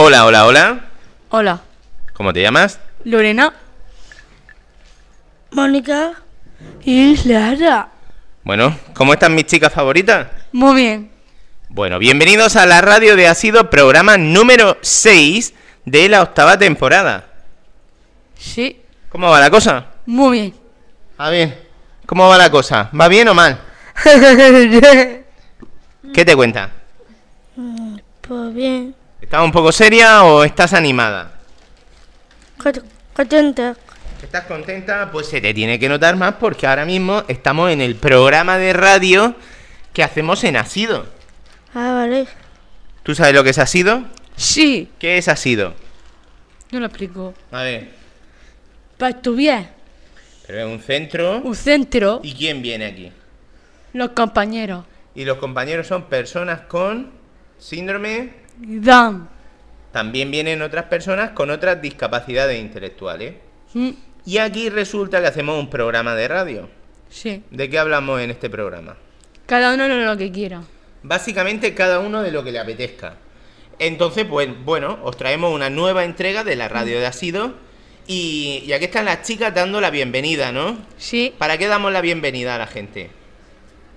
Hola, hola, hola. Hola, ¿Cómo te llamas? Lorena. Mónica y Lara. Bueno, ¿cómo están mis chicas favoritas? Muy bien. Bueno, bienvenidos a la radio de Ha sido programa número 6 de la octava temporada. Sí, ¿Cómo va la cosa? muy bien. A ver, ¿cómo va la cosa? ¿Va bien o mal? ¿Qué te cuenta? pues bien. ¿Estás un poco seria o estás animada? Cont- Contenta. ¿Estás contenta? Pues se te tiene que notar más porque ahora mismo estamos en el programa de radio que hacemos en Asido. Ah, vale. ¿Tú sabes lo que es Asido? Sí, ¿Qué es Asido? yo lo explico. A ver, Para estudiar, pero es un centro. un centro, ¿Y quién viene aquí? los compañeros Y los compañeros son personas con síndrome. También vienen otras personas con otras discapacidades intelectuales. Mm, Y aquí resulta que hacemos un programa de radio. Sí, ¿De qué hablamos en este programa? cada uno lo que quiera. Básicamente cada uno de lo que le apetezca. Entonces, pues bueno, os traemos una nueva entrega de la radio de Asido. Y, y aquí están las chicas dando la bienvenida, ¿no? Sí, ¿Para qué damos la bienvenida a la gente?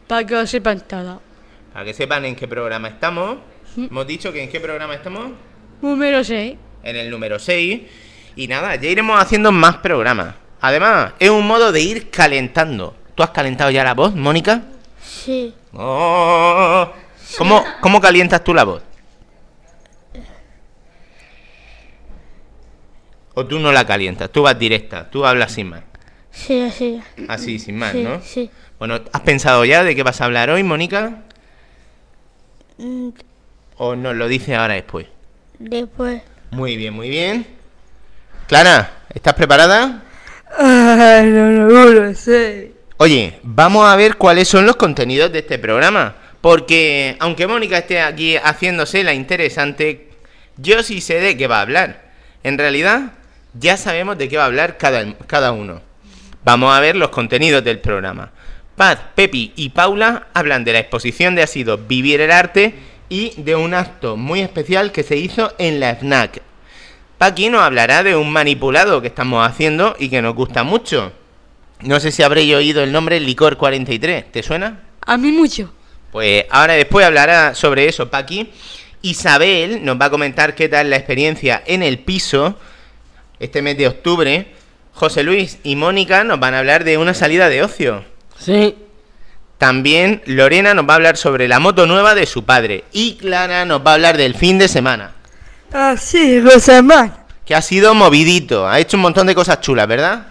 para que lo sepan todo. Para que sepan en qué programa estamos. Mm. Hemos dicho que en qué programa estamos. Número 6. En el número 6. Y nada, ya iremos haciendo más programas. Además, es un modo de ir calentando. ¿Tú has calentado ya la voz, Mónica? Sí. Oh, ¿Cómo, ¿Cómo calientas tú la voz? ¿O tú no la calientas? Tú vas directa, tú hablas sin más. Sí, así. Así, sin más, sí, ¿no? sí. Bueno, ¿has pensado ya de qué vas a hablar hoy, Mónica? ¿O nos lo dices ahora después? Después. Muy bien, muy bien. Clara, ¿estás preparada? Ay, no, no, lo sé. Oye, vamos a ver cuáles son los contenidos de este programa. Porque aunque Mónica esté aquí haciéndose la interesante, yo sí sé de qué va a hablar. En realidad, ya sabemos de qué va a hablar cada, cada uno. Vamos a ver los contenidos del programa. Paz, Pepi y Paula hablan de la exposición de Ha sido Vivir el Arte y de un acto muy especial que se hizo en la FNAC. Paqui nos hablará de un manipulado que estamos haciendo y que nos gusta mucho. No sé si habréis oído el nombre Licor 43. ¿Te suena? A mí mucho. Pues ahora después hablará sobre eso Paqui. Isabel nos va a comentar qué tal la experiencia en el piso este mes de octubre. José Luis y Mónica nos van a hablar de una salida de ocio. Sí. También Lorena nos va a hablar sobre la moto nueva de su padre. Y Clara nos va a hablar del fin de semana. Así, Rosamán. Que ha sido movidito. Ha hecho un montón de cosas chulas, ¿verdad?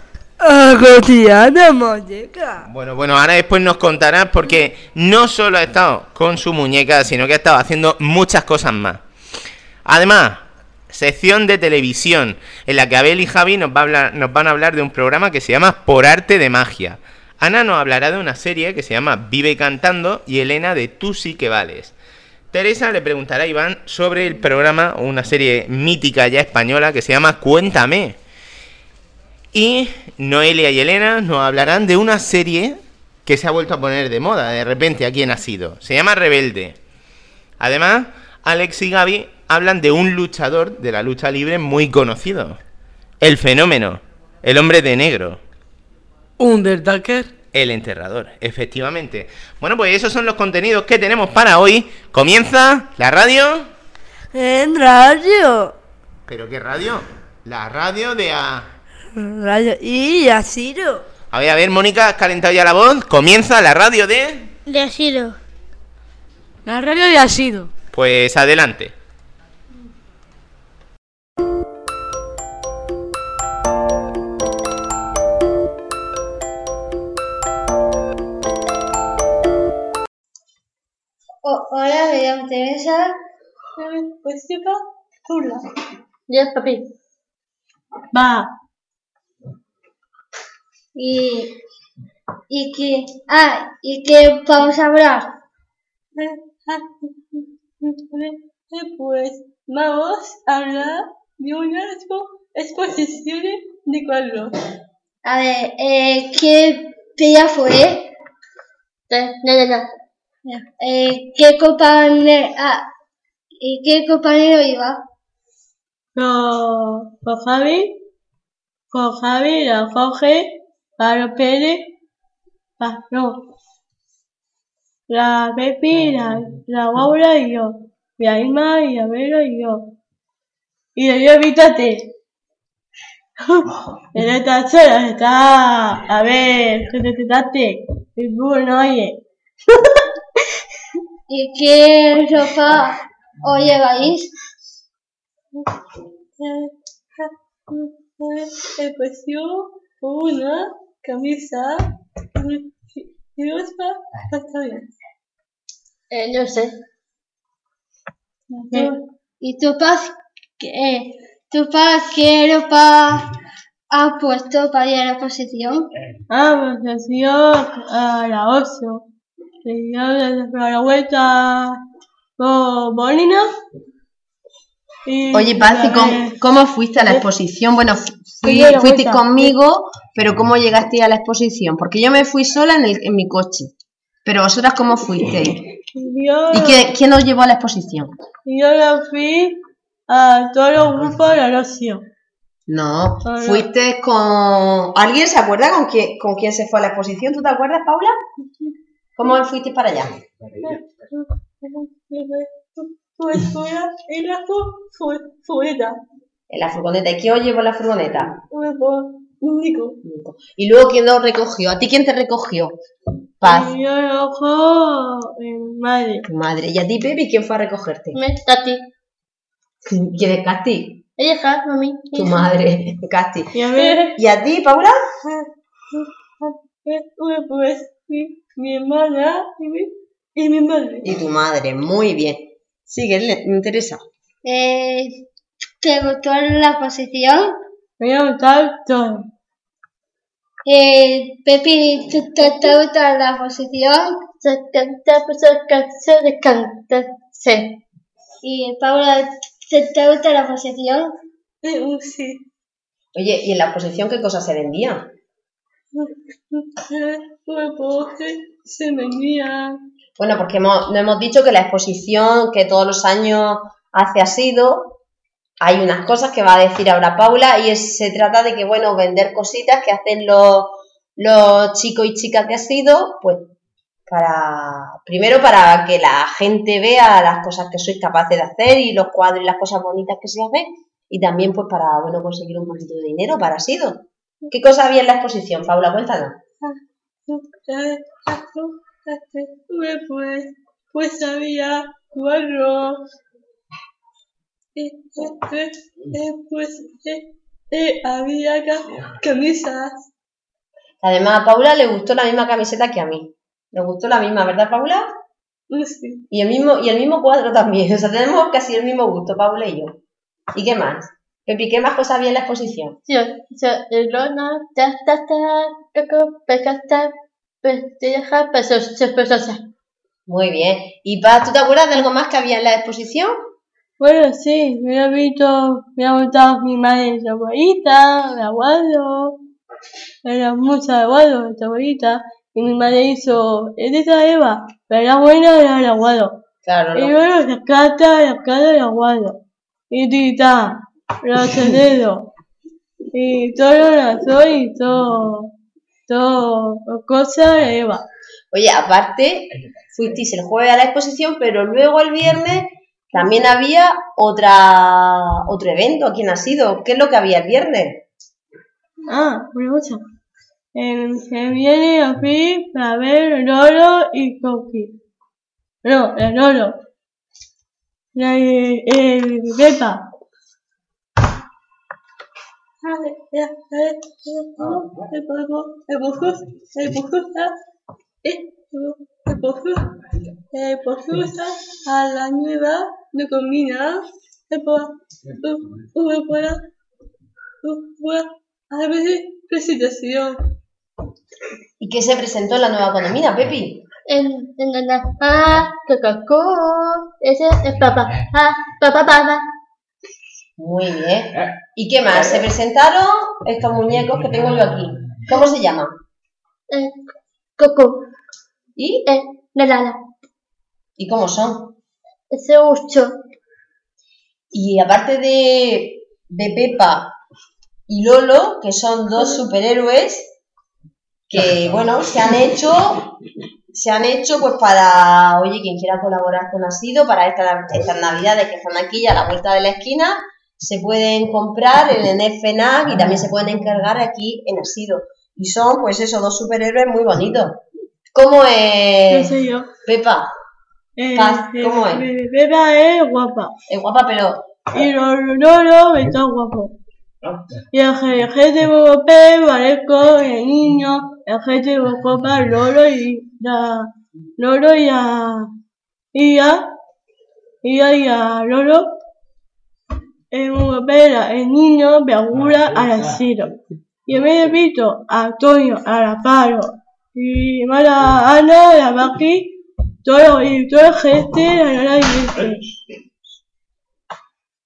Muñeca. Bueno, bueno, ahora después nos contarás porque no solo ha estado con su muñeca, sino que ha estado haciendo muchas cosas más. Además, sección de televisión en la que Abel y Javi nos, va a hablar, nos van a hablar de un programa que se llama Por Arte de Magia. Ana nos hablará de una serie que se llama Vive Cantando y Elena de Tú sí que vales. Teresa le preguntará a Iván sobre el programa, una serie mítica ya española que se llama Cuéntame. Y Noelia y Elena nos hablarán de una serie que se ha vuelto a poner de moda de repente aquí en Ha sido. Se llama Rebelde. Además, Alex y Gaby hablan de un luchador de la lucha libre muy conocido. El fenómeno. El hombre de negro. Undertaker. El enterrador, efectivamente. Bueno, pues esos son los contenidos que tenemos para hoy. Comienza la radio. En radio. ¿Pero qué radio? La radio de... A... Radio. Y Asiro. A ver, a ver, Mónica, ¿has calentado ya la voz? Comienza la radio de... De Asiro. La radio de Asido. Pues adelante. Hola, me llamo Teresa. Pues chica, chula. Yo papi. Va. Y, y que, ah, y que vamos a hablar. Pues vamos a hablar de una exposición de cuadros. A ver, eh, ¿qué día fue? No, no, no. Eh, ¿Qué compañero, ah, y qué compañero iba? con, con Javi, con Javi, la Jorge, Pablo Pérez, pa- no, la Pepi, la, la Laura y yo, y la Irma y la Vera y yo. Y yo evítate. En esta sola está, a ver, que te y tú no oyes. ¿Y qué ropa os lleváis? El vestido, una camisa, y dos pantalones. Eh, no sé. ¿Y tu paz qué? ¿Tu paz qué ropa ha puesto para ir a la exposición? Ah, pues así yo a la oso. Desde la vuelta con Bolina. Y Oye, Paz, ¿y a cómo, fuiste a la exposición? Bueno, fui, a fuiste conmigo, pero ¿cómo llegaste a la exposición? Porque yo me fui sola en, el, en mi coche. Pero vosotras, ¿cómo fuisteis? y yo, ¿Y qué- quién os llevó a la exposición? yo la fui a todos los grupos de la ocio. No, Hola. fuiste con... ¿Alguien se acuerda con quién, con quién se fue a la exposición? ¿Tú te acuerdas, Paula? ¿Cómo fuiste para allá? Pues fuera, y la fue fuera. En la furgoneta. ¿Y quién os llevó la furgoneta? Pues Nico. Y luego, ¿quién os recogió? ¿A ti quién te recogió? Paz. Yo lo ojo en madre. Tu madre. ¿Y a ti, Pepe, quién fue a recogerte? Me Tati. ¿Quién es Casti? Ella ja, mami. Tu madre, Casti. Y a ver, ¿Y a ti, Paula? pues mi, mi hermana y mi, y mi madre. Y tu madre, muy bien. Sigue, le- me interesa. Eh, ¿Te gustó la exposición? Me voy a gustar todo. Eh, Pepi, ¿te, te, te gusta la exposición? Se canta, pues se cansa de cantarse. Y Paula, ¿te, te gusta la exposición? Eh, uh, sí. Oye, ¿y en la exposición qué cosas se vendían? Bueno, porque hemos, no hemos dicho que la exposición que todos los años hace asido, hay unas cosas que va a decir ahora Paula y es- se trata de que, bueno, vender cositas que hacen los, los chicos y chicas de asido, pues para, primero para que la gente vea las cosas que sois capaces de hacer y los cuadros y las cosas bonitas que se hacen y también pues para, bueno, conseguir un poquito de dinero para asido. ¿Qué cosas había en la exposición, Paula? Cuéntanos. Pues, pues, había cuadros. Pues eh, había ca- camisas. Además, a Paula le gustó la misma camiseta que a mí. Le gustó la misma, ¿verdad, Paula? Sí. Y el mismo, y el mismo cuadro también. O sea, tenemos casi el mismo gusto, Paula y yo. ¿Y qué más? Pepi, ¿qué más cosas había en la exposición? El. Muy bien. ¿Y Paz, tú te acuerdas de algo más que había en la exposición? Bueno, sí, me ha visto, me ha gustado mi madre su abuelita, mi abuelo, era mucha de abuelo, mi abuelita, y mi madre hizo, es de esa Eva, pero la buena era el abuelo. Claro, Y luego la carta, la cara del abuelo, y tita, dedos, y todo lo lanzó y todo, todo, cosa de Eva. Oye, aparte, fuisteis el jueves a la exposición, pero luego el viernes también había otra, otro evento. ¿Quién ha sido? ¿Qué es lo que había el viernes? Ah, una cosa. Eh, se viene aquí para ver Lolo y Coqui. No, el Lolo. La el Pepa. Ah, ya, eh, el poco, el poco, el poco está, eh, el poco, el poco está a la nueva de combina, presentación. ¿Y qué se presentó en la nueva economía, Pepi? En, en ah, coco, ese es papá, ah, papá, papá. Muy bien. ¿Y qué más? Se presentaron estos muñecos que tengo yo aquí. ¿Cómo se llaman? Eh, coco, ¿Y? eh, la, ¿Y cómo son? ese ocho. Y aparte de, de Pepa y Lolo, que son dos superhéroes que, bueno, se han hecho, se han hecho pues para, oye, quien quiera colaborar con Asido, para esta- estas navidades que están aquí a la vuelta de la esquina, se pueden comprar en el FNAC y también se pueden encargar aquí en Asido. Y son, pues esos dos superhéroes muy bonitos. ¿Cómo ¿Qué es sé yo? Pepa? Eh, Paz, ¿cómo es? eh, Pepa es guapa. Es guapa, pero Y Lolo está guapo. Y el jefe de Bogotá parezco el niño, el jefe de Bogotá, Lolo y la Lolo y a y a y a, y a Lolo en Bogotá el niño me augura al asilo. Y en vez de Pito, a Antonio, a la Paro y Mara Ana, la Maki, todo y toda la gente, la la gente.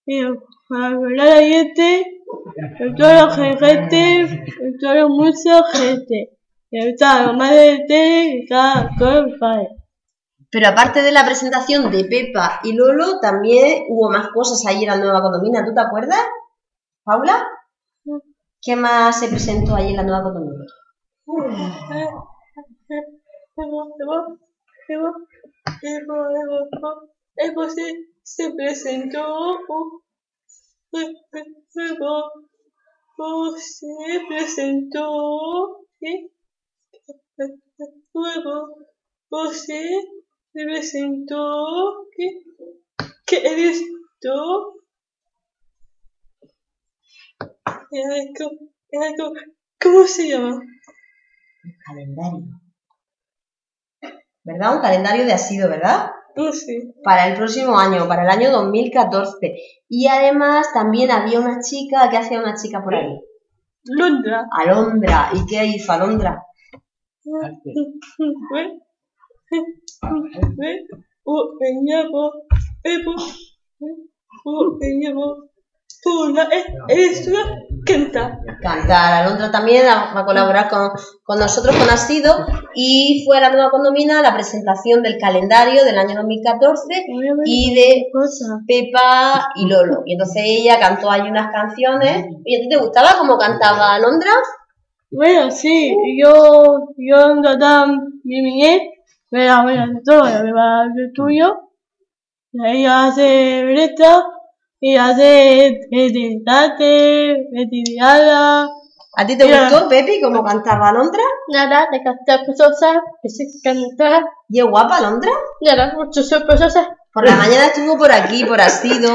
Y la gente, toda la gente, toda mucha gente. Y está la madre de tele, y está todo el padre. Pero aparte de la presentación de Pepa y Lolo, también hubo más cosas ahí en la nueva condomina. ¿Tú te acuerdas, Paula? ¿Qué más se presentó ahí en la nueva condomina? se presentó se presentó luego se presentó ¿qué? ¿qué eres tú? ¿Cómo, ay, ¿cómo, cómo se llama? Calendario. ¿Verdad? Un calendario de asido, ¿verdad? No sé. Para el próximo año, para el año 2014. Y además también había una chica, ¿qué hacía una chica por ahí? Londra. Alondra. ¿Y qué hizo Alondra? O ñabo, ebo, o es canta. cantar. Alondra también va a colaborar con, con nosotros, con Asido, y fue a la nueva condomina la presentación del calendario del año 2014 y de. Pepa y Lolo. Y entonces ella cantó ahí unas canciones. ¿Y a ti te gustaba cómo cantaba Alondra? Bueno, sí, yo, yo tan mi niñez, me la voy a hacer todo, me va a hacer tuyo. Y ella hace breta, y hace tate, retirada. ¿A ti te gustó, Pepi, cómo cantaba Alondra? Nada, de cantar cosas, que se cantar. ¿Y es guapa Alondra? Nada, muchas cosas. Por la mañana estuvo por aquí, por Asido.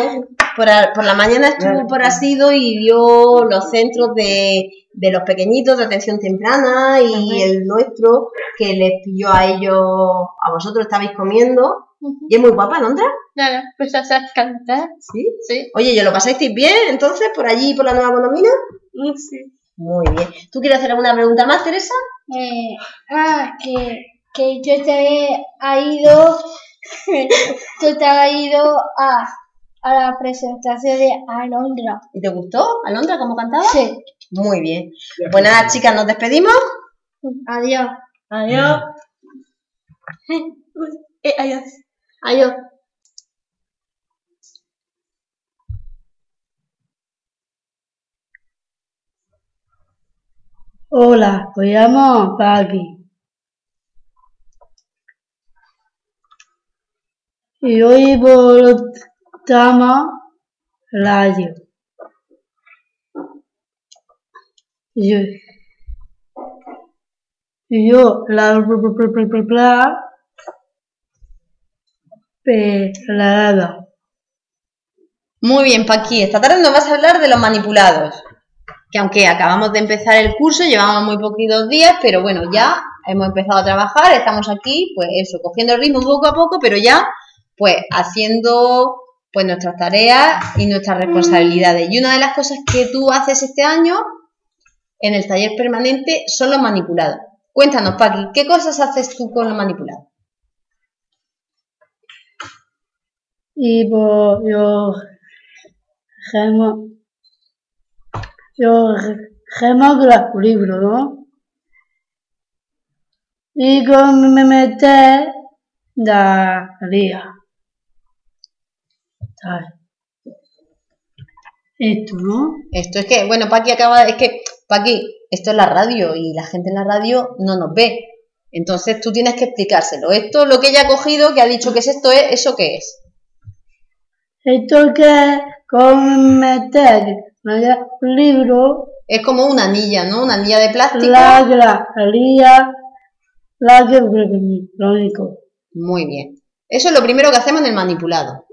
Por, a- por la mañana estuvo por Asido y vio los centros de, de los pequeñitos de atención temprana y el nuestro que les pilló a ellos, a vosotros estabais comiendo. Y es muy guapa, Alondra. Nada, pues a cantar. Sí. Sí. Oye, ¿yo lo pasasteis bien entonces por allí, por la nueva condomina? No sé. Muy bien. ¿Tú quieres hacer alguna pregunta más, Teresa? Eh, ah, que, que yo te ha ido, tú te has ido a, a la presentación de Alondra. ¿Y te gustó, Alondra, cómo cantaba? Sí. Muy bien. Pues nada, chicas, nos despedimos. Adiós. Adiós. Eh, adiós. Adiós. Hola, me llamo Paqui. Y hoy por radio. Y yo, yo la pelada. Muy bien, Paqui. Esta tarde nos vas a hablar de los manipulados. Que aunque acabamos de empezar el curso, llevamos muy poquitos días, pero bueno, ya hemos empezado a trabajar, estamos aquí, pues eso, cogiendo el ritmo poco a poco, pero ya, pues haciendo pues nuestras tareas y nuestras responsabilidades. Y una de las cosas que tú haces este año en el taller permanente son los manipulados. Cuéntanos, Paqui, ¿qué cosas haces tú con los manipulados? Y pues yo gemo, yo gemo los libros, ¿no? Y con me mete Esto, ¿no? Esto es que, bueno, Paqui acaba, es que, Paqui, esto es la radio y la gente en la radio no nos ve. Entonces tú tienes que explicárselo. Esto, lo que ella ha cogido, que ha dicho que es esto, es, ¿eso qué es? Esto que es con meter un libro, Es como una anilla, ¿no? Una anilla de plástico. la grajería, la que lo único. Muy bien. Eso es lo primero que hacemos en el manipulado.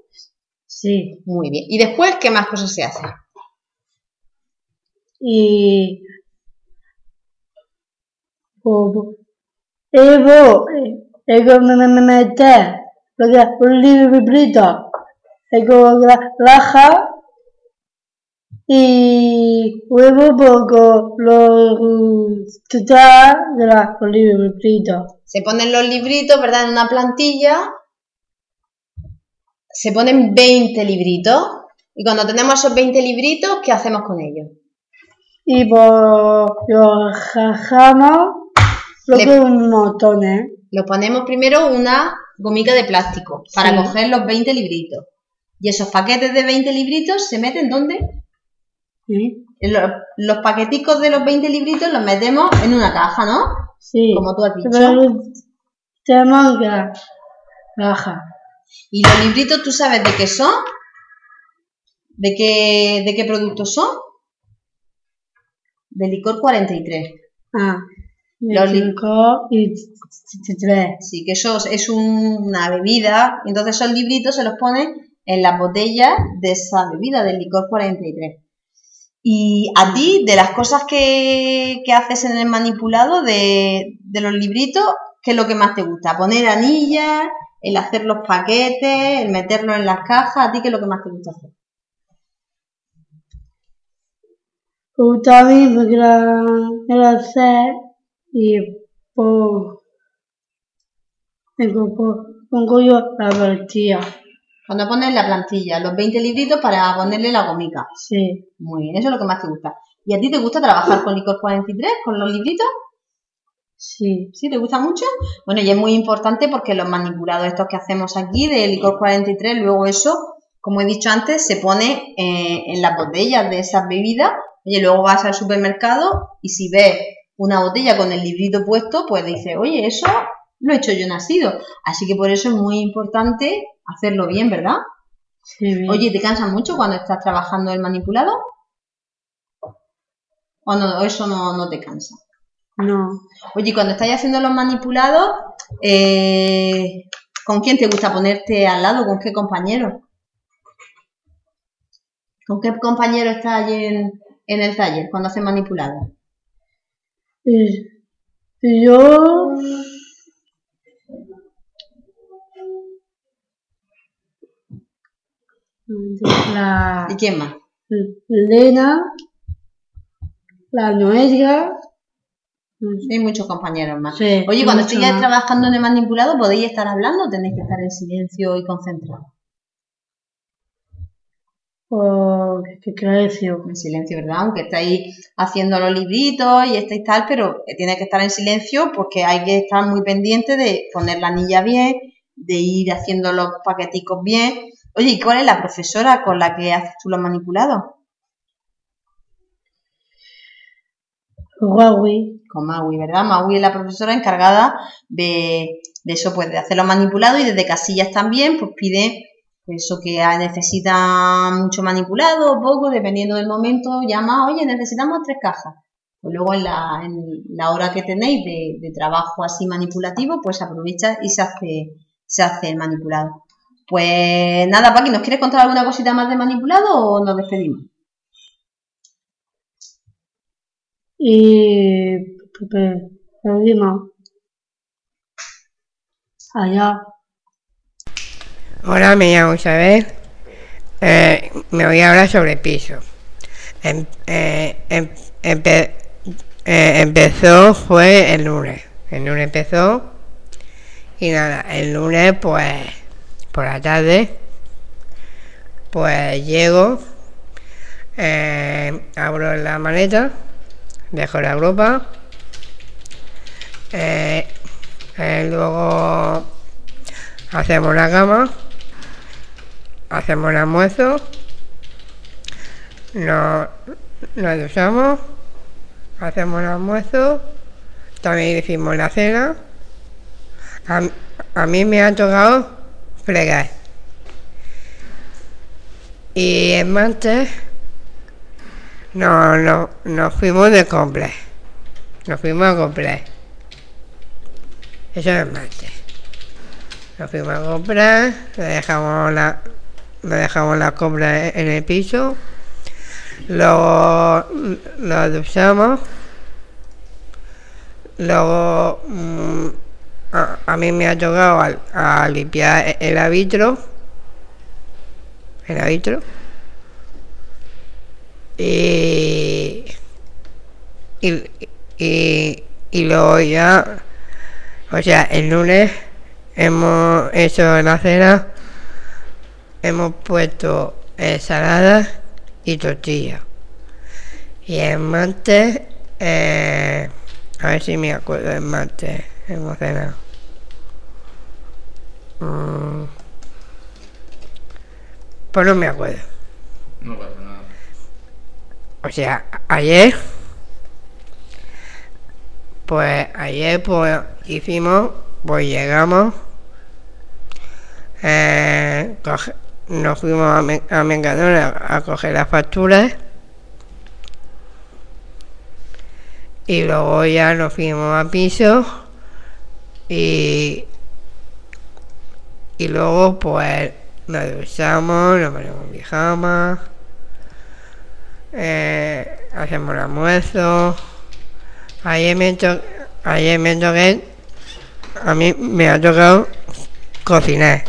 Sí. Muy bien. ¿Y después qué más cosas se hacen? Y o- o- y vos, eh, me, me, me meter lo que un y con la laja, y luego poco lo está de la un librito. Se ponen los libritos, ¿verdad? En una plantilla. Se ponen 20 libritos. Y cuando tenemos esos 20 libritos, ¿qué hacemos con ellos? Y por los jajamos lo Le- que es un montón, ¿eh? Los ponemos primero una gomica de plástico para Sí. coger los 20 libritos. Y esos paquetes de 20 libritos se meten ¿dónde? ¿Sí? Los, los paqueticos de los 20 libritos los metemos en una caja, ¿no? Sí. Como tú has dicho. Pero tenemos que baja. ¿Y los libritos tú sabes de qué son? ¿De qué, de qué productos son? De licor 43. Ah, Los li- cinco y. Sí, que eso es un- una bebida. Entonces esos libritos se los ponen en las botellas de esa bebida, del licor 43. Y a ti, de las cosas que, que haces en el manipulado de, de los libritos, ¿qué es lo que más te gusta? ¿Poner anillas? ¿El hacer los paquetes? ¿El meterlos en las cajas? ¿A ti qué es lo que más te gusta hacer? Gusta a mí porque la hacer y por tengo por pongo yo la partida. Cuando pones la plantilla, los 20 libritos para ponerle la gomica. Sí, Muy bien, eso es lo que más te gusta. ¿Y a ti te gusta trabajar con licor 43, con los libritos? Sí, ¿Sí? ¿Te gusta mucho? Bueno, y es muy importante porque los manipulados estos que hacemos aquí de licor 43, luego eso, como he dicho antes, se pone eh, en las botellas de esas bebidas. Oye, luego vas al supermercado y si ves una botella con el librito puesto, pues dices, oye, eso lo he hecho yo nacido. Así que por eso es muy importante hacerlo bien, ¿verdad? sí, bien. Oye, ¿te cansas mucho cuando estás trabajando el manipulado? ¿O no, eso no, no te cansa? No, Oye, cuando estáis haciendo los manipulados, eh, ¿con quién te gusta ponerte al lado? ¿Con qué compañero? ¿Con qué compañero estás allí en, en el taller cuando haces y, y yo la ¿Y quién más? Lena, la Noelia, Hay muchos compañeros más. Sí, Oye, cuando estéis trabajando en el manipulado, ¿podéis estar hablando o tenéis que estar en silencio y concentrados? o que creció. En silencio, ¿verdad? Aunque estáis haciendo los libritos y estáis tal, pero tiene que estar en silencio porque hay que estar muy pendiente de poner la anilla bien, de ir haciendo los paqueticos bien. Oye, ¿y cuál es la profesora con la que haces tú los manipulados? Con Maui, ¿verdad? Maui es la profesora encargada de, eso, pues de hacer los manipulados y desde casillas también, pues pide eso que ah, necesita mucho manipulado o poco, dependiendo del momento, llama, oye, necesitamos tres cajas. Pues luego en la, en la hora que tenéis de, de trabajo así manipulativo, pues aprovecha y se hace, se hace el manipulado. Pues nada, Paqui, ¿nos quieres contar alguna cosita más de manipulado o nos despedimos? Y Pepe, perdimos allá. Hola, me llamo Isabel. Eh, me voy a hablar sobre piso. Em- eh, em- eh, empezó, fue el lunes. El lunes empezó. Y nada, el lunes, pues, por la tarde, pues llego, eh, abro la maleta, dejo la ropa. eh, eh, luego hacemos la cama hacemos el almuerzo, nos, nos duchamos, hacemos el almuerzo, también hicimos la cena. A, a mí me ha tocado fregar. Y el martes no, no, nos fuimos de compras. Nos fuimos a comprar. Eso es el martes. Nos fuimos a comprar, le dejamos la, le dejamos la compra en el piso, luego lo duchamos, luego a, a mí me ha tocado al- a, limpiar el arbitro, el arbitro, y, y, y, y luego ya, o sea, el lunes hemos hecho la cena, hemos puesto ensalada y tortilla. Y el martes, eh, a ver si me acuerdo, el martes hemos cenado. Mm, pues no me acuerdo. No pasa nada. O sea, ayer, pues ayer pues hicimos, pues llegamos, eh, nos fuimos a, Me- a a coger las facturas y luego ya nos fuimos a piso y, y luego pues nos duchamos, nos ponemos pijama eh, hacemos el almuerzo. Ayer me, ayer me toqué, a mí me ha tocado cocinar.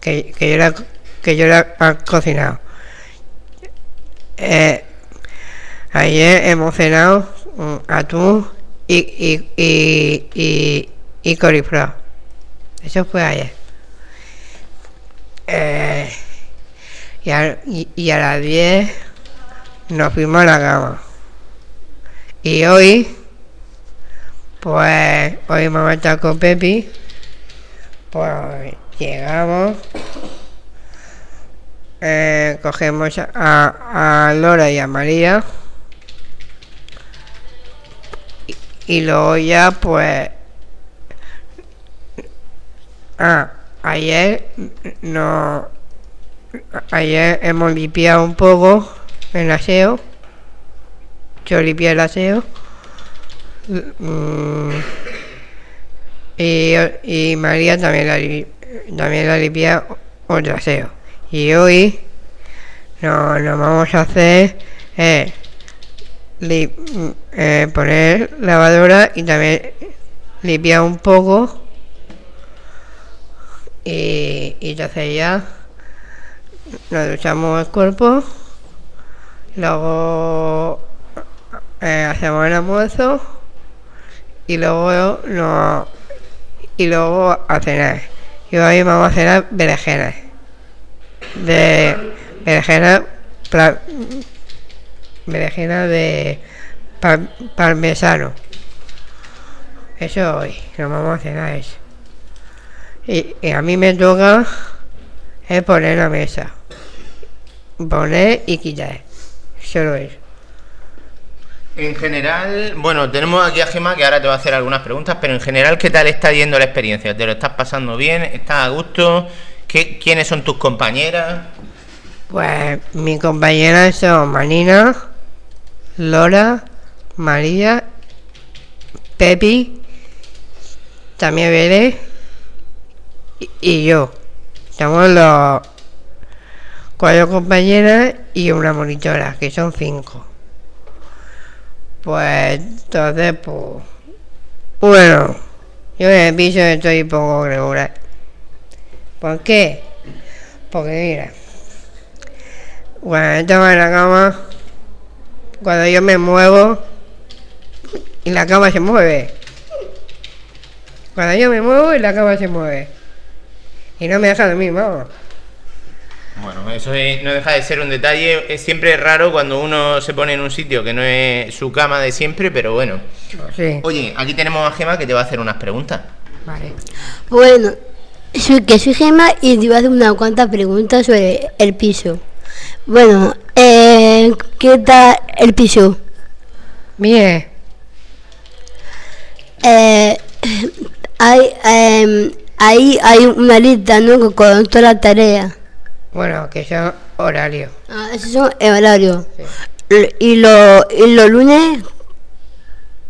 Que, que yo era, que yo era ah, cocinado. Eh, ayer hemos cenado mm, atún y, y, y, y, y coliflor. Eso fue ayer. Eh, y, a, y a las 10 nos fuimos a la cama. Y hoy, pues, hoy a estar con Pepi. Pues llegamos, eh, cogemos a, a Lora y a María. Y, y luego ya, pues, ah, ayer no, ayer hemos limpiado un poco el aseo. Yo limpié el aseo. Mm, y, y María también la, también la limpia otro aseo. Y hoy no, nos vamos a hacer eh, poner lavadora y también limpiar un poco. Y, y entonces ya nos duchamos el cuerpo. Luego eh, hacemos el almuerzo y luego no y luego a. Y hoy vamos a cenar berenjenas. De berenjenas berenjenas de pa- parmesano. Eso hoy, nos vamos a cenar eso. Y, y a mí me toca es poner la mesa. Poner y quitar. Solo eso. En general, bueno, tenemos aquí a Gema que ahora te va a hacer algunas preguntas, pero en general, ¿qué tal está yendo la experiencia? ¿Te lo estás pasando bien? ¿Estás a gusto? ¿Qué, ¿Quiénes son tus compañeras? Pues mi compañera son Marina, Lora, María, Pepi, también Bere y, y yo. Somos los cuatro compañeras y una monitora, que son cinco. Pues entonces, pues. Bueno, yo en el piso estoy un poco regular. ¿Por qué? Porque mira, cuando estaba en la cama, cuando yo me muevo y la cama se mueve. Cuando yo me muevo y la cama se mueve. Y no me deja dormir, vamos. Bueno, eso es- no deja de ser un detalle. Es siempre raro cuando uno se pone en un sitio que no es su cama de siempre, pero bueno. Sí, Oye, aquí tenemos a Gema que te va a hacer unas preguntas. vale. Bueno, soy que soy Gema y te voy a hacer unas cuantas preguntas sobre el piso. Bueno, eh, Eh, ¿Qué tal el piso? Bien, Eh, hay, em, ahí hay una lista, ¿no? Con- Con todas las tareas. Bueno, que son horarios. Ah, esos son el horario. L- Y, lo, y los lunes,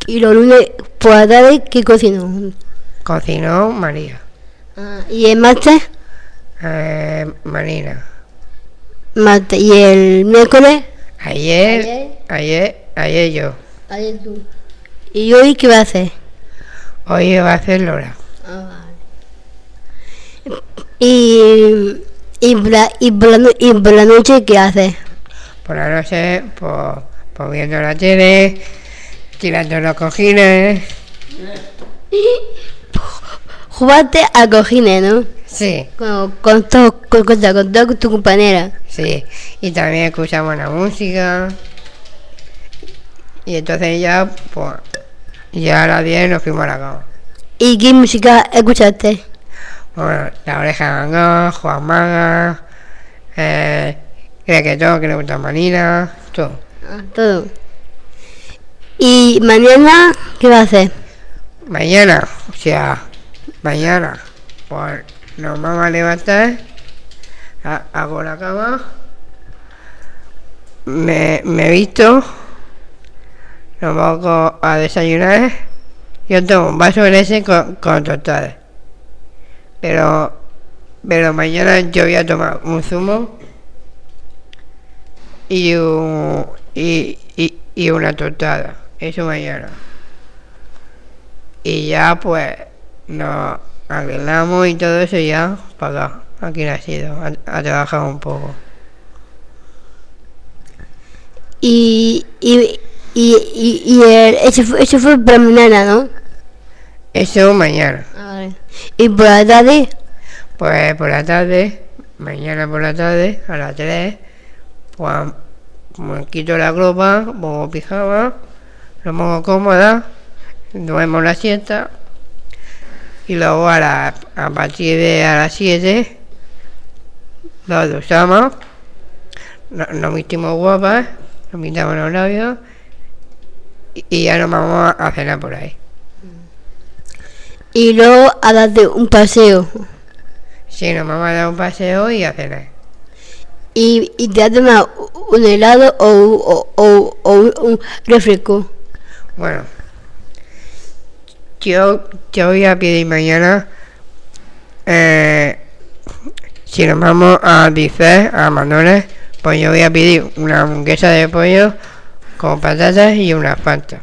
y los lunes por la tarde, ¿qué cocino? Cocinó María, Ah, y el martes, eh, Marina. martes. Y el miércoles, Ayer, Ayer. ayer, ayer yo. ayer tú. ¿Y hoy qué va a hacer? Hoy va a hacer Lora. Y, y, por la, y, por la, y por la noche, ¿qué hace? Por la noche, pues, pues viendo la tele, tirando los cojines. Jugaste a cojines, ¿no? Sí, Con, con, todo, con, con, con tu compañera. sí. Y también escuchamos la música. Y entonces ya, pues, ya a las 10 nos fuimos a la cama. ¿Y qué música escuchaste? Bueno, la oreja de Mangá, Juan Maga, eh, todo, que le gusta Manina, todo. Ah, todo. ¿Y mañana qué va a hacer? Mañana, o sea, mañana, pues nos vamos a levantar, ha- hago la cama, me, me visto, nos vamos a desayunar, yo tomo un vaso de leche con, con tostadas. Pero, pero mañana yo voy a tomar un zumo y, un- y, y, y una tostada, eso mañana. Y ya pues nos arreglamos y todo eso y ya para acá, aquí nacido, a, a trabajar un poco. Y, y, y, y, y el, eso, fue, eso fue para mañana, ¿no? Eso mañana, Y por la tarde, pues por la tarde, mañana por la tarde, a las 3, pues me quito la ropa, pongo pijama, lo pongo cómoda, duermo la siesta y luego a, la, a partir de a las 7 nos duchamos, no- nos vestimos guapas, nos pintamos los labios y ya nos vamos a cenar por ahí. Y luego a darte un paseo. Sí, nos vamos a dar un paseo y a cenar. Y, y te una- un helado o, o, o, o un- refresco. Bueno, yo, yo voy a pedir mañana, eh, si nos vamos a dicer a Manoles, pues yo voy a pedir una hamburguesa de pollo con patatas y una fanta.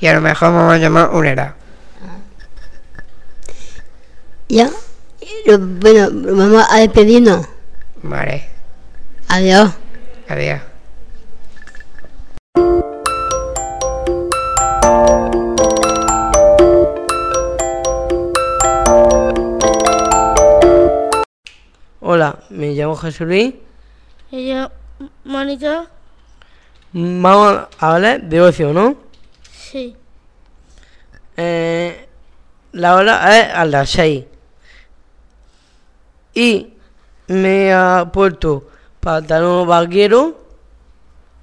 Y a lo mejor vamos a tomar un helado. ¿Ya? Y lo- Bueno, vamos a despedirnos. Vale, Adiós. adiós. Hola, me llamo Jesús Luis. Ella, Mónica, Vamos a hablar de ocio, ¿no? sí. Eh, la hora es a las 6. Y me ha puesto pantalón vaquero,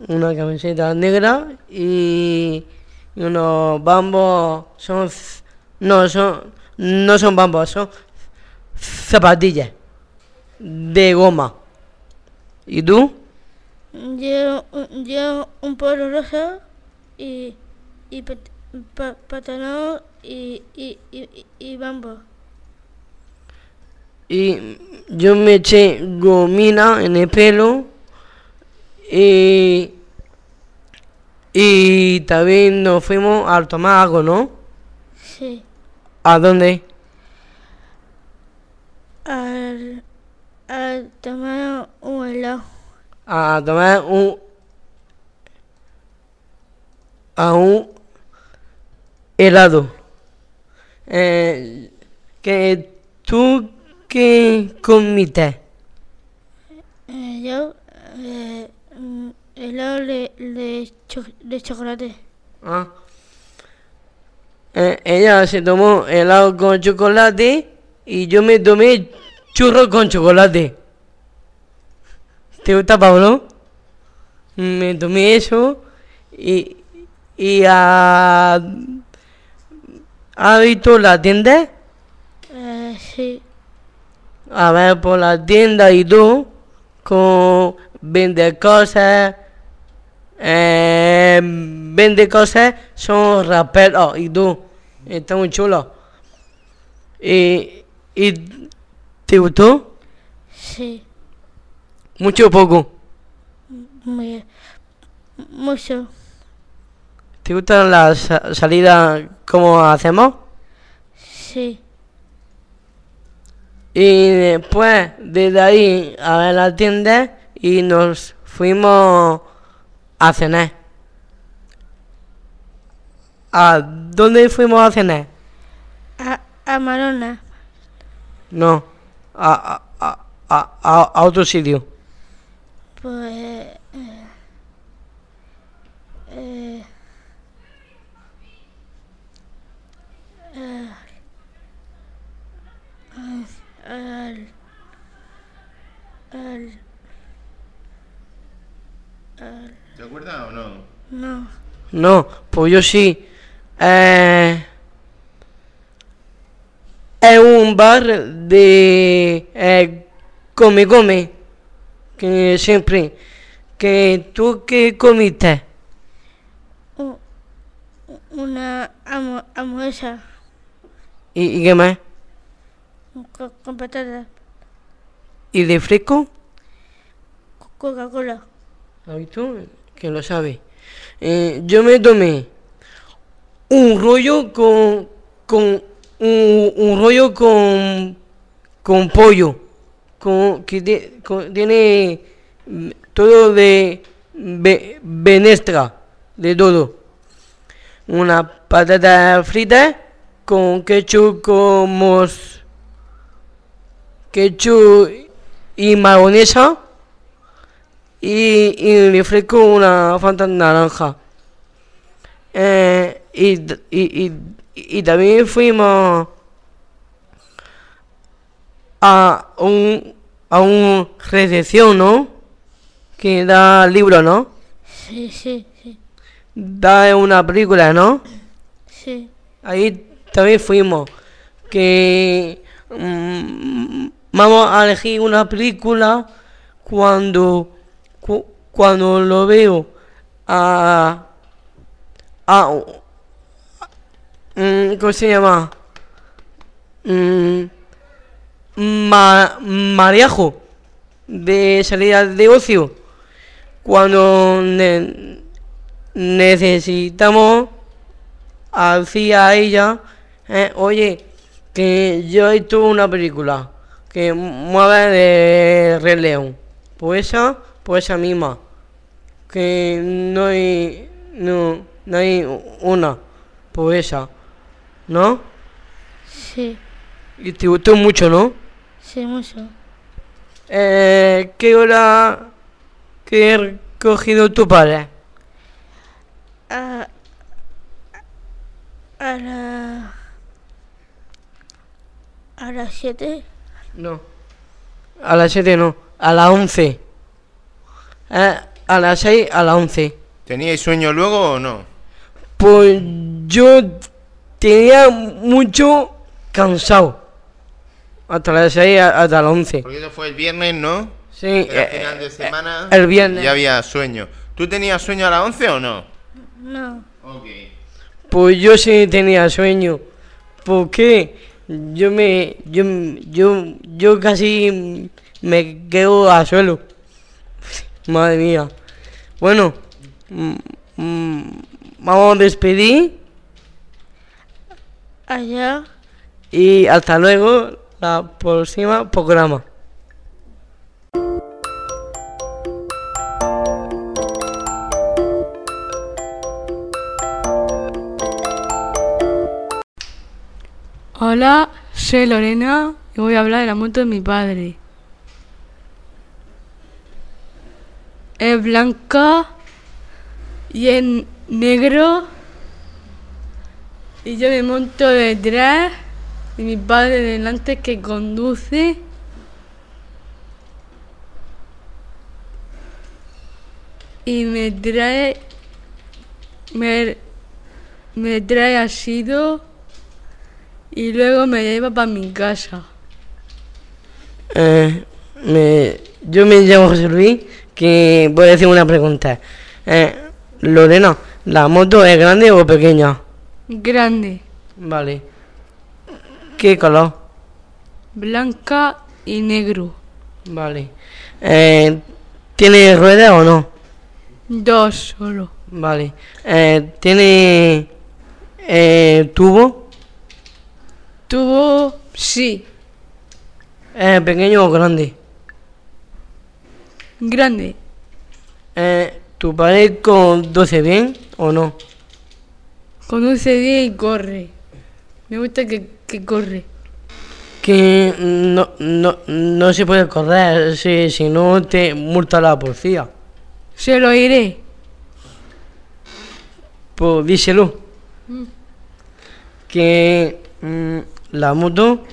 una camiseta negra y, unos bambos. Son. No, son. No son bambos, son zapatillas de goma. ¿Y tú? Llevo, un- polo rosa y, y, y, y, y, y bambos. Y yo me eché gomina en el pelo y, y también nos fuimos a tomar algo, ¿no? Sí. ¿A dónde? Al, al tomar un helado. A tomar un... a un helado. Eh, que tú qué comiste? Eh, yo, eh, mm, helado de, de, cho- de chocolate. Ah. Eh, ella se tomó helado con chocolate y yo me tomé churro con chocolate. ¿Te gusta, Pablo? me tomé eso y, y a, ¿ha visto la tienda? A ver, por la tienda y tú, con vende cosas, eh, vende cosas, son raperos y tú, está muy chulo. ¿Y, y te gustó? Sí. ¿Mucho o poco? Muy, mucho. ¿Te gustan las sa- salidas como hacemos? Sí. Y después de ahí a ver la tienda y nos fuimos a cenar. ¿A dónde fuimos a cenar? A, a Marona. No, a, a, a, a, a- a otro sitio. Pues. Eh, eh, eh, al, al, al, ¿Te acuerdas o no? no, No, pues yo sí. Eh, es un bar de eh, come come que siempre que tú qué comiste una amo, hamburguesa. Y, y qué más con, patatas, y de fresco co- Coca-Cola. ¿Has visto? Que lo sabe. Eh, yo me tomé un rollo con, con un, un rollo con, con pollo, con, que con- tiene mm, todo de ve- venestra, de todo. Una patata frita con ketchup con mos, ketchup y mayonesa y, y le ofrezco una fanta naranja. Eh, y, y, y, y también fuimos a un a un recepción, ¿no? Que da libros, ¿no? Sí, sí, sí, Da una película, ¿no? sí. Ahí también fuimos. Que mm, vamos a elegir una película cuando cu- cuando lo veo a a mm, ¿cómo se llama? Mm, ma, Mariajo de salida de ocio cuando ne- necesitamos hacía a ella, eh, oye, que yo he visto una película que mueve de León. Pues esa, pues esa misma. Que no hay, no, no hay una, pues esa, ¿no? Sí, Y te gustó mucho, ¿no? sí, mucho. Eh, ¿Qué hora que he cogido tu padre? A, a la. A las 7. No. A las 7 no, a las 11. Eh, a las 6 a las 11. ¿Teníais sueño luego o no? Pues yo tenía mucho cansado. Hasta las 6 a- hasta las 11. Porque eso fue el viernes, ¿no? Sí, Era eh, final de semana. el viernes. Ya había sueño. ¿Tú tenías sueño a las 11 o no? No, Ok. pues yo sí tenía sueño. Porque yo me. Yo, yo, yo casi me quedo a suelo. Madre mía. Bueno, mm, mm, vamos a despedir. allá. Y hasta luego, la próxima programa. Hola, soy Lorena y voy a hablar de la moto de mi padre. Es blanca y es negro. Y yo me monto detrás y mi padre delante que conduce. y me trae. Me, me trae asido y luego me lleva para mi casa. Eh, me- yo me llamo José Luis, que voy a decir una pregunta. Eh, Lorena, ¿la moto es grande o pequeña? Grande, Vale. ¿Qué color? blanca y negro. Vale. Eh, ¿Tiene ruedas o no? Dos solo. Vale. Eh, ¿Tiene eh, tubo? Tuvo. Sí, ¿Es pequeño o grande? grande. Eh, ¿Tu padre conduce bien o no? Conduce bien y corre. Me gusta que, que corre. Que no, no, no se puede correr si, si no te multa la policía. Se lo iré. Pues díselo. Que mm, la moto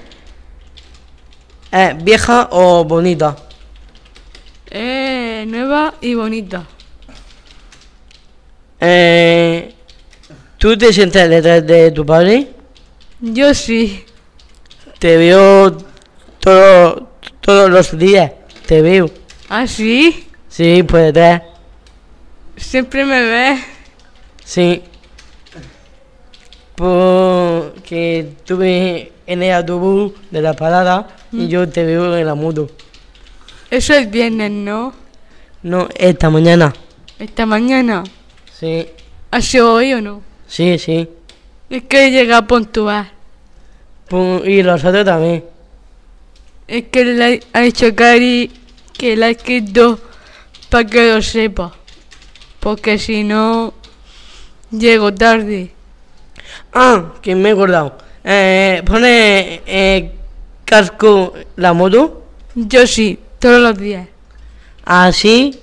es vieja o bonita. Eh, nueva y bonita. Eh, ¿Tú te sientes detrás de tu padre? Yo sí. Te veo todo- todos los días. Te veo. ¿Ah, sí? Sí, pues detrás. Siempre me ves. Sí. Porque estuve en el autobús de la parada y yo te veo en la moto. Eso es viernes, ¿no? No, esta mañana. Esta mañana. Sí, ¿Ha sido hoy o no? sí, sí. Es que llega puntual. Pu- Y los otros también. Es que le ha dicho Cari que la ha escrito para que lo sepa. Porque si no, llego tarde. Ah, que me he acordado. Eh, ¿Pone eh, casco la moto? Yo sí, todos los días. Así,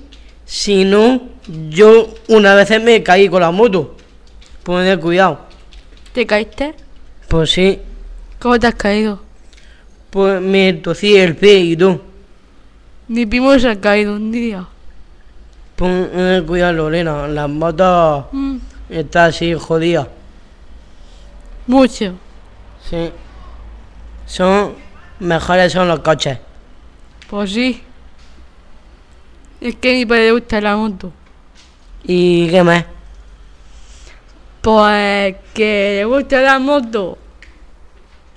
si no, yo una vez me caí con la moto. Poner cuidado. ¿Te caíste? Pues sí, ¿Cómo te has caído? pues me tosí el pie y todo. Mi primo se ha caído un día. Pon eh, cuidado, Lorena, la moto Mm, está así jodida. Mucho. Sí. Son mejores son los coches. Pues sí. Es que a mi padre le gusta la moto. ¿Y qué más? Pues que le gusta la moto.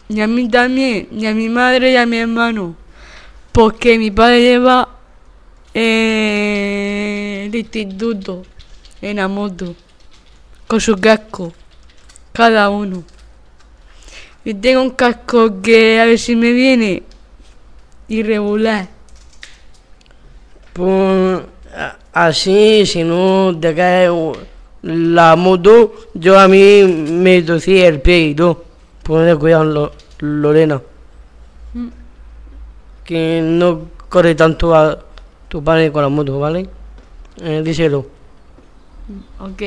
Y a mí también, y a mi madre y a mi hermano. Porque mi padre lleva eh, el instituto en la moto. Con su casco. Cada uno. Y tengo un casco que a ver si me viene irregular. Pues así, si no te cae la moto, yo a mí me tosí el pie y todo. Poner cuidado, Lo- Lorena. Mm. Que no corre tanto a tu padre con la moto, ¿vale? Eh, díselo. ¿Ok?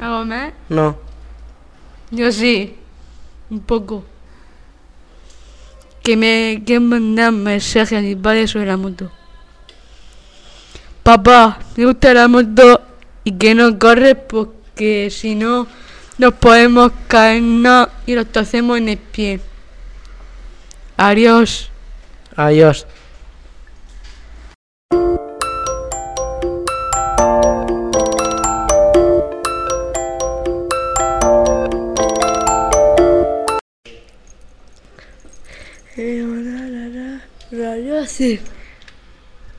¿Algo más? No. Yo sí, un poco. Que me que mandar mensaje a mi padre sobre la moto. Papá, me gusta la moto y que no corre porque si no nos podemos caernos y nos torcemos en el pie. Adiós. Adiós.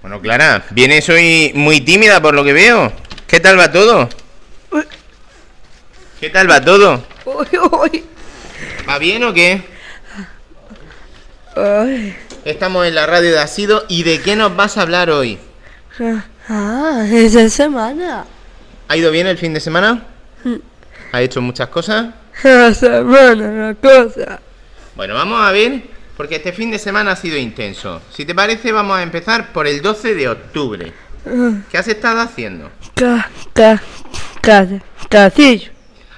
Bueno, Clara, vienes hoy muy tímida por lo que veo. ¿Qué tal va todo? ¿Qué tal va todo? ¿Va bien o qué? Estamos en la radio de Asido y ¿de qué nos vas a hablar hoy? Ah, esa semana. ¿Ha ido bien el fin de semana? ¿Ha hecho muchas cosas? La semana, la cosa. Bueno, vamos a ver, porque este fin de semana ha sido intenso. Si te parece, vamos a empezar por el 12 de octubre. ¿Qué has estado haciendo? Ca, ca, ca, casillo.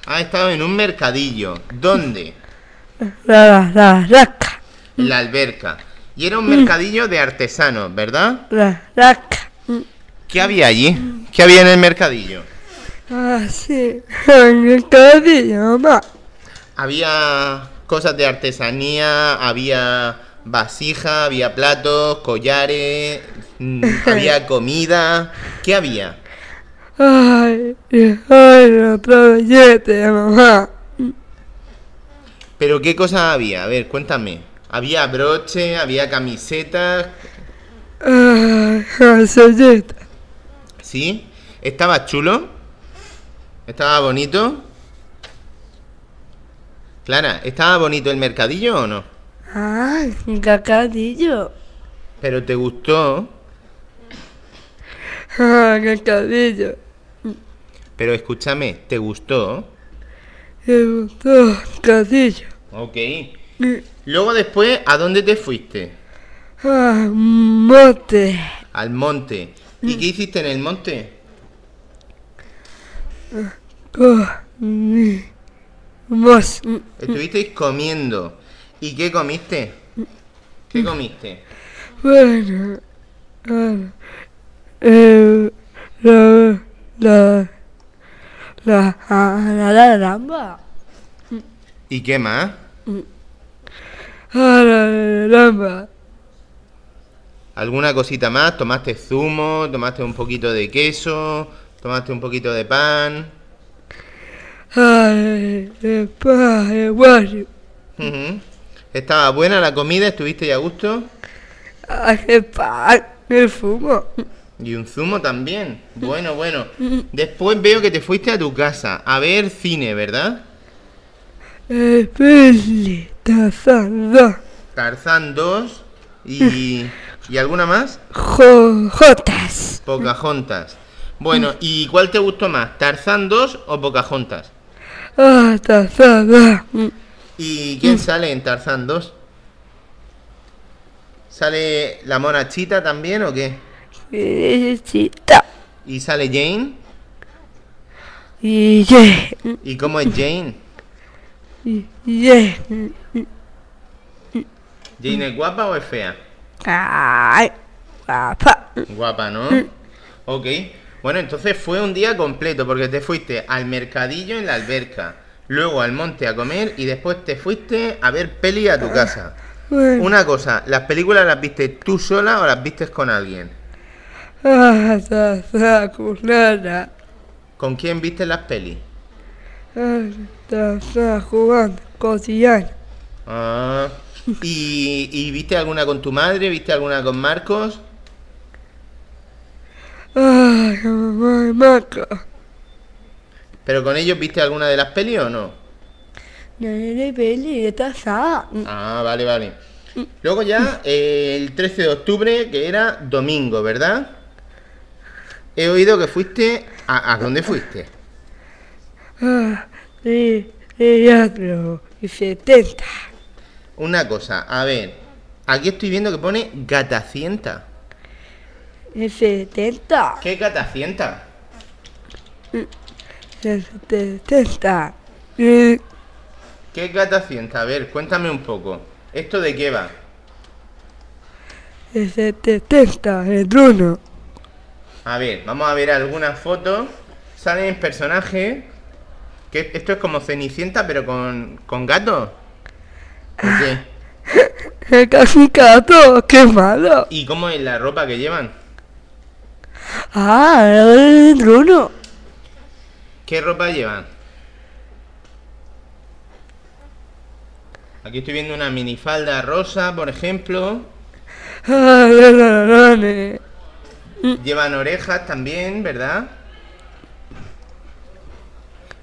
Has estado en un mercadillo. ¿Dónde? La, la, la, la alberca. Y era un mercadillo de artesanos, ¿verdad? La. Mm, ¿Qué había allí? ¿Qué había en el mercadillo? Ah, sí. En el mercadillo, mamá. Había cosas de artesanía, había vasija, había platos, collares, mm, había comida. ¿Qué había? Ay, ay, otro billete, mamá. ¿Pero qué cosas había? A ver, cuéntame. Había broche, había camisetas, Ay, gasalleta. ¿sí? ¿Estaba chulo? ¿Estaba bonito? Clara, ¿estaba bonito el mercadillo o no? Ay, un cacadillo. ¿Pero te gustó? Ay, cacadillo. Pero escúchame, ¿te gustó? Me gustó, cacadillo. Ok. Luego después, ¿a dónde te fuiste? Ay, mote. Al monte. ¿Y qué hiciste en el monte? Más. Estuvisteis comiendo. ¿Y qué comiste? ¿Qué comiste? Bueno. bueno, Eh, la. La. La. La. La. Lamba. ¿Y qué más? Ah, la. La. Lamba. ¿Alguna cosita más? ¿Tomaste zumo? ¿Tomaste un poquito de queso? ¿Tomaste un poquito de pan? Ay, el pa, el guayo. Ujú. ¿Estaba buena la comida? ¿Estuviste ya a gusto? El fumo. Y un zumo también. Bueno, bueno. Después veo que te fuiste a tu casa a ver cine, ¿verdad? Peli, tazando. Tarzán 2 y... ¿Y alguna más? Jojotas. Pocahontas. Bueno, ¿y cuál te gustó más? ¿Tarzán 2 o Pocahontas? Ah, tazada. ¿Y quién sale en Tarzán 2? ¿Sale la mona chita también o qué? Felicita. ¿Y sale Jane? Y ye. ¿Y cómo es Jane? Y ye. ¿Jane es guapa o es fea? Ay, guapa. Guapa, ¿no? Ok. Bueno, entonces fue un día completo porque te fuiste al mercadillo en la alberca, luego al monte a comer y después te fuiste a ver peli a tu casa. Bueno. Una cosa, ¿las películas las viste tú sola o las vistes con alguien? Ah. ¿Con quién viste las pelis? Ah, jugando, cotidiano. Ah, ¿y, ¿Y viste alguna con tu madre? ¿Viste alguna con Marcos? Ay, mamá, maca. ¿Pero con ellos viste alguna de las pelis o no? No de peli, de tazada. Ah, vale, vale. Luego ya, eh, el 13 de octubre, que era domingo, ¿verdad? He oído que fuiste... ¿A, a dónde fuiste? Ah, de teatro y setenta. Una cosa, a ver. Aquí estoy viendo que pone gatacienta. De setenta. ¿Qué gatacienta? De setenta. Eh, ¿Qué gatacienta? A ver, cuéntame un poco. ¿Esto de qué va? De setenta, el Bruno. A ver, vamos a ver algunas fotos. Salen personajes. Que esto es como Cenicienta, pero con, con gato. ¿O qué? El casicato, qué malo. ¿Y cómo es la ropa que llevan? Ah, el Bruno. ¿Qué ropa llevan? Aquí estoy viendo una minifalda rosa, por ejemplo. Ah, la. Llevan orejas también, ¿verdad?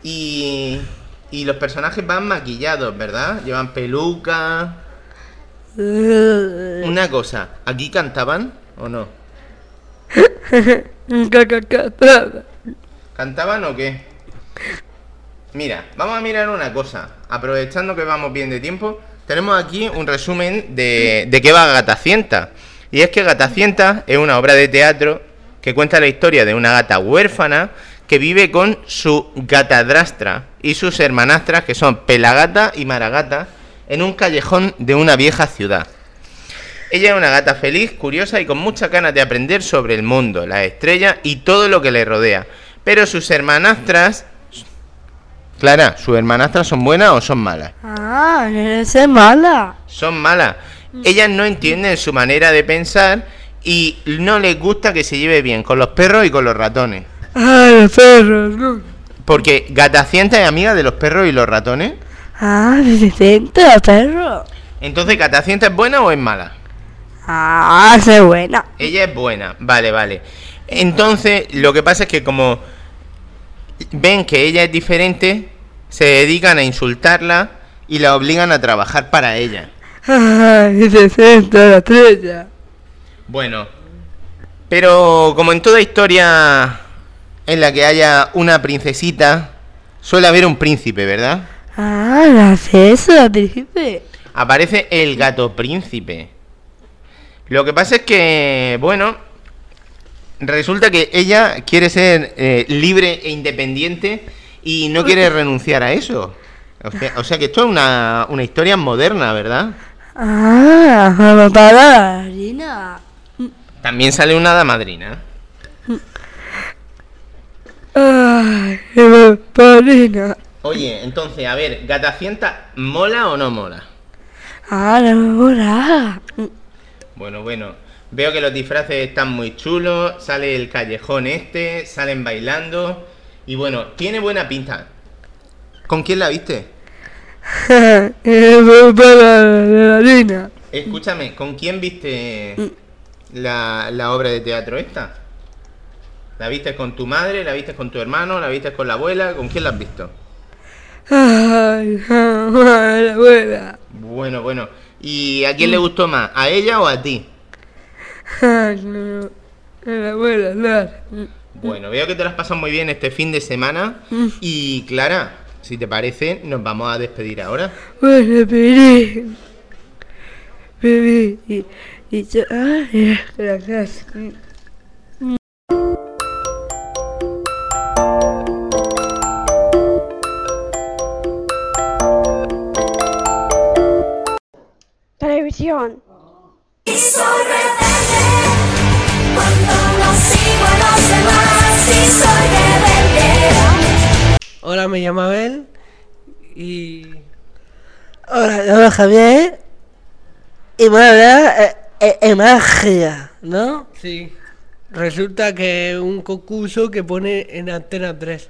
Y, y los personajes van maquillados, ¿verdad? Llevan peluca. Una cosa, ¿aquí cantaban o no? ¿Cantaban o qué? Mira, vamos a mirar una cosa. Aprovechando que vamos bien de tiempo, tenemos aquí un resumen de, de qué va Gatacienta. Y es que Gatacienta es una obra de teatro que cuenta la historia de una gata huérfana que vive con su gatadrastra y sus hermanastras, que son Pelagata y Maragata, en un callejón de una vieja ciudad. Ella es una gata feliz, curiosa y con muchas ganas de aprender sobre el mundo, las estrellas y todo lo que le rodea. Pero sus hermanastras... Clara, ¿sus hermanastras son buenas o son malas? Ah, es mala. Son malas. Ellas no entienden su manera de pensar y no les gusta que se lleve bien con los perros y con los ratones. Ah, los perros, no. Porque Gatacienta es amiga de los perros y los ratones. Ah, Vicente, perro. Entonces, ¿Gatacienta es buena o es mala? Ah, qué buena. Ella es buena, vale, vale. Entonces, lo que pasa es que como ven que ella es diferente, se dedican a insultarla y la obligan a trabajar para ella. Ah, Vicente, la estrella. Bueno, pero como en toda historia en la que haya una princesita, suele haber un príncipe, ¿verdad? Ah, la César, príncipe. Aparece el gato príncipe. Lo que pasa es que, bueno, resulta que ella quiere ser eh, libre e independiente y no quiere renunciar a eso. O sea, o sea que esto es una, una historia moderna, ¿verdad? Ah, la para harina. También sale una hada madrina. Ay, la parina. Oye, entonces, a ver, ¿Gatacienta mola o no mola? Ah, la mora. Bueno, bueno, veo que los disfraces están muy chulos, sale el callejón este, salen bailando y bueno, tiene buena pinta. ¿Con quién la viste? para la harina. Escúchame, ¿con quién viste la, la obra de teatro esta? ¿La viste con tu madre? ¿La viste con tu hermano? ¿La viste con la abuela? ¿Con quién la has visto? Ay, la abuela. Bueno, bueno. ¿Y a quién le gustó más? ¿A ella o a ti? Ay, no, la abuela, Lara. Bueno, veo que te lo has pasado muy bien este fin de semana. Y Clara, si te parece, nos vamos a despedir ahora. Bueno, bebé. Bebé. Y, y yo, ay, gracias. Javier. Y a hablar en magia, ¿no? sí, resulta que un concurso que pone en Antena 3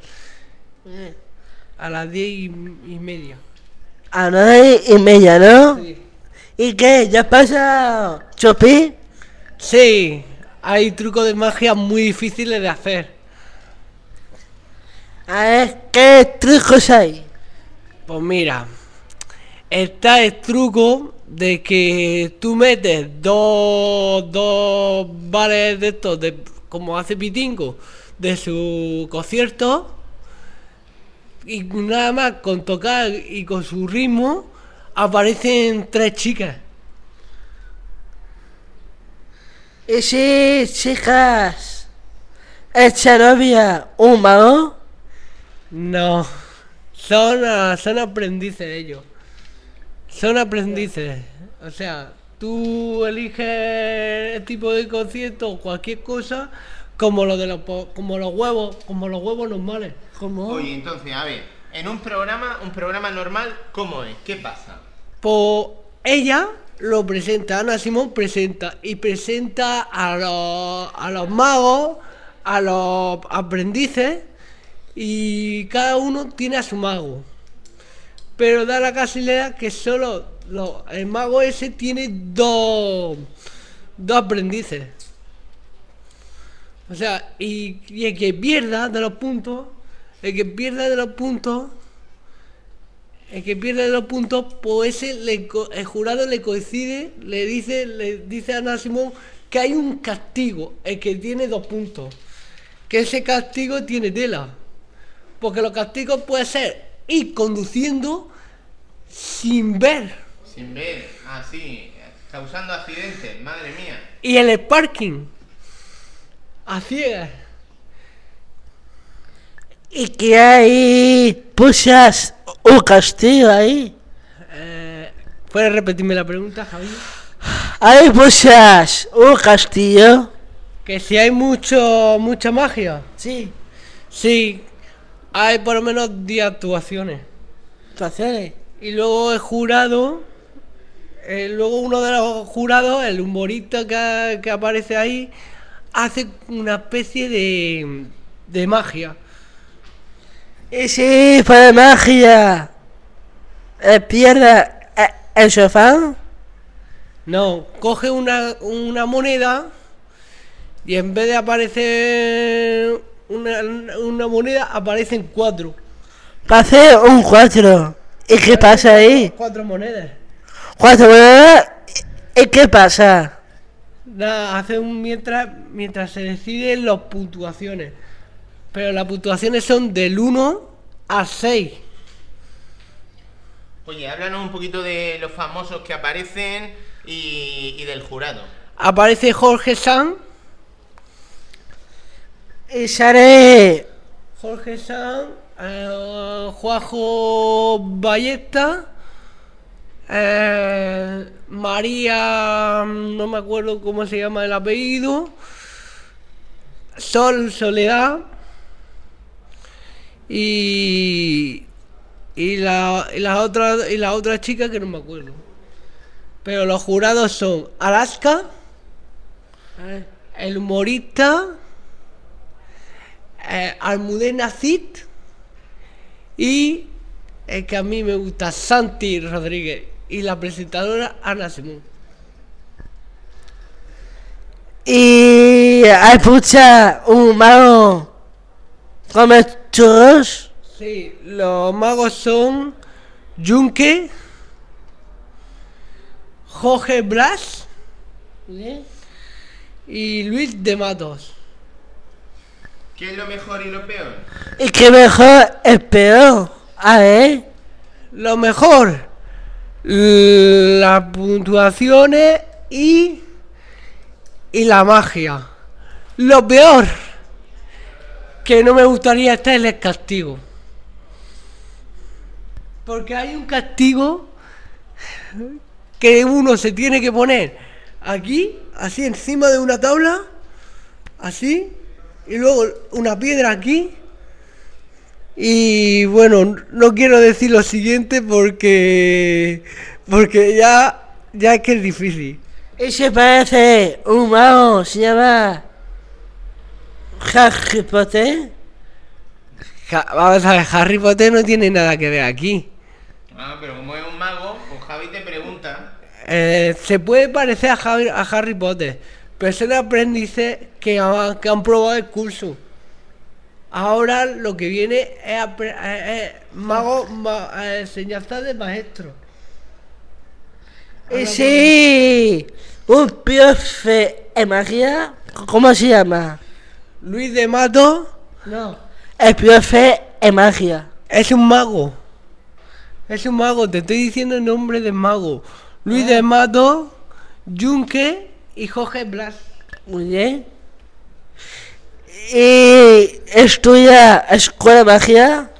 a las 10 y, y media. A nueve y media, ¿no? Sí. ¿Y qué? ¿Ya pasa Chopi? Sí, hay trucos de magia muy difíciles de hacer. A ver, ¿qué trucos hay? Pues mira, está el truco de que tú metes dos, dos vales de estos, de, como hace Pitingo, de su concierto, y nada más con tocar y con su ritmo, aparecen tres chicas. Y sí, chicas. ¿Esta novia un mago? No, son, son aprendices ellos. Son aprendices. O sea, tú eliges el tipo de concierto o cualquier cosa como lo de los como los huevos, como los huevos normales. Como Oye, entonces, a ver, en un programa, un programa normal, ¿cómo es? ¿Qué pasa? Pues ella lo presenta, Ana Simón presenta y presenta a los, a los magos, a los aprendices y cada uno tiene a su mago. Pero da la casualidad que solo lo- el mago ese tiene dos, dos aprendices. O sea, y, el que pierda de los puntos, el que pierda de los puntos, el que pierde los puntos, pues ese el jurado le coincide, le dice, le dice a Ana Simón que hay un castigo, el que tiene dos puntos. Que ese castigo tiene tela. Porque los castigos pueden ser ir conduciendo sin ver. Sin ver, así, causando accidentes, madre mía. Y en el parking. A ciegas. ¿Y qué hay? ¿Pusas un castigo ahí? Eh, ¿Puedes repetirme la pregunta, Javier? Hay muchas. Un castillo. Que si hay mucho, mucha magia. Sí. Sí, hay por lo menos 10 actuaciones. ¿Actuaciones? Y luego el jurado, eh, luego uno de los jurados, el humorista que, que aparece ahí, hace una especie de, de magia. Sí, fue de magia. Eh, pierde eh, el sofá. No, coge una, una moneda y en vez de aparecer una, una moneda, aparecen cuatro. Pase un cuatro. ¿Y qué pasa ahí? Cuatro monedas. Cuatro monedas. ¿Y qué pasa? Nada, hace un mientras, mientras se deciden las puntuaciones. Pero las puntuaciones son del 1 a 6. Oye, háblanos un poquito de los famosos que aparecen y, y del jurado. Aparece Jorge San. Y sale. Jorge San, eh, Juajo Ballesta, eh, María, no me acuerdo cómo se llama el apellido, Sol Soledad y, y, la, y, la otra, y la otra chica que no me acuerdo. Pero los jurados son Alaska, el humorista, eh, Almudena Cid y el que a mí me gusta, Santi Rodríguez y la presentadora Ana Simón. Y hay pucha un mago. Come churros. Sí, los magos son Junque, Jorge Blas y Luis de Matos. ¿Qué es lo mejor y lo peor? Y qué mejor es peor. A ver. Lo mejor, las puntuaciones y, y la magia. Lo peor, que no me gustaría estar en el castigo. Porque hay un castigo que uno se tiene que poner aquí, así encima de una tabla, así, y luego una piedra aquí. Y bueno, no quiero decir lo siguiente porque porque ya ya es que es difícil. Y se parece un mago, se llama Harry Potter. Ja- vamos a ver, Harry Potter no tiene nada que ver aquí. Ah, pero como es un mago, pues Javi te pregunta. Eh, se puede parecer a Harry, a Harry Potter, pero son aprendices que, ha- que han probado el curso. Ahora lo que viene es, eh, eh, mago, ma- eh, enseñanza de maestro. Y sí, un profe de magia. ¿Cómo se llama? Luis de Mato No. El profe de magia. es un mago. Es un mago, te estoy diciendo el nombre del mago. Luis de Mato, Junque y Jorge Blas. Muy bien. ¿Y estudia escuela magia?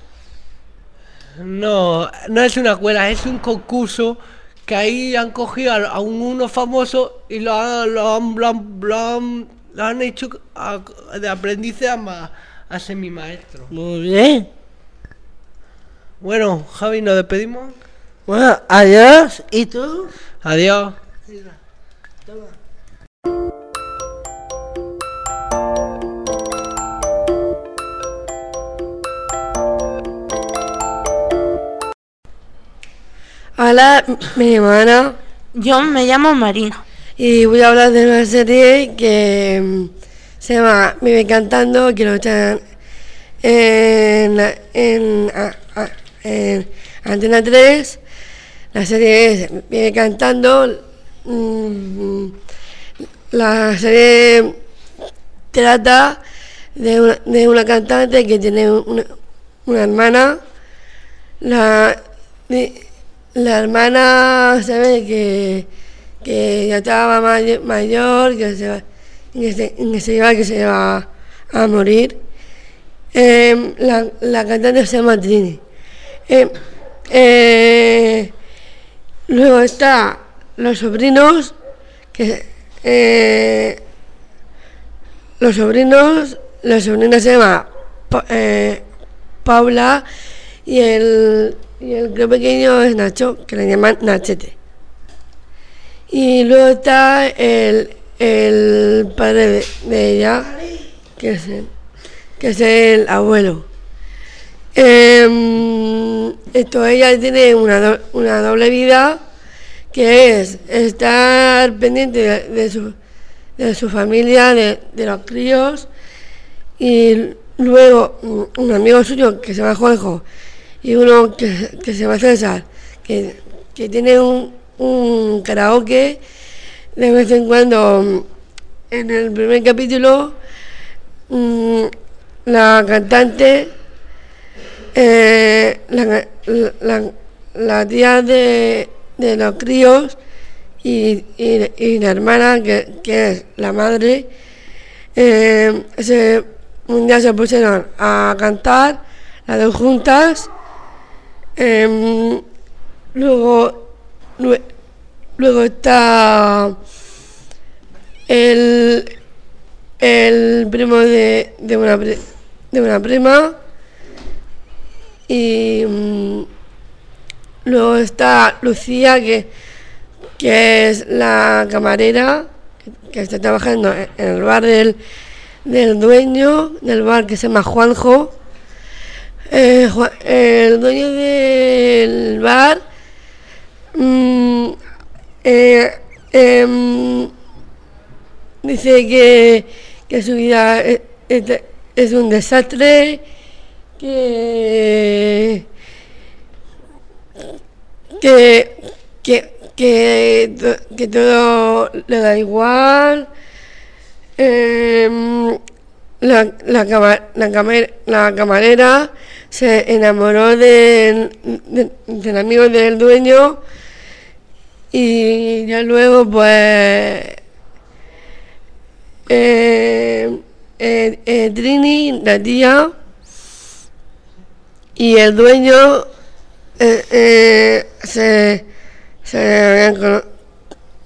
No, no es una escuela, es un concurso que ahí han cogido a, un- unos famosos y lo han, lo han, lo han- lo han- lo han hecho a- de aprendices a, ma- a semimaestro. Muy bien. Bueno, Javi, nos despedimos. Bueno, adiós. ¿Y tú? Adiós. Hola, mi hermana. Yo me llamo Marina. Y voy a hablar de una serie que mm, se llama Vive Cantando, que lo echan en, en, en Antena 3. La serie es Vive Cantando. mm, La serie trata de una, de una cantante que tiene una, una hermana. La, la hermana se ve que, que ya estaba may- mayor, que se, va- que se, que se iba, que se iba a morir. Em, la, la cantante se llama Trini. Em, eh, luego está los sobrinos, que eh, los sobrinos, la sobrina se llama eh, Paula y el, y el que pequeño es Nacho, que le llaman Nachete. Y luego está el, el padre de, ella, que es el, que es el abuelo. Em, esto, ella tiene una, una doble vida que es estar pendiente de, su, de su familia, de, de los críos, y luego un amigo suyo que se llama Juanjo y uno que, que se llama César, que, que tiene un, un karaoke de vez en cuando. mm, En el primer capítulo, mm, la cantante, eh, la, la- la tía de, de los críos y, y- la hermana, que, que es la madre, eh, se, un día se pusieron a cantar, las dos juntas. em, luego, lue- luego está el, el primo de, de, una, de una prima. Y mm, luego está Lucía, que, que es la camarera, que está trabajando en el bar del, del dueño, del bar que se llama Juanjo. Eh, el dueño del bar mm, eh, em, dice que, que su vida es, es- es un desastre, que, que, que, que, que todo le da igual. Em, la, la, la, la camarera se enamoró del, de- del amigo del dueño y ya luego pues eh, eh, eh, Trini, la tía y el dueño eh, eh, se, se habían,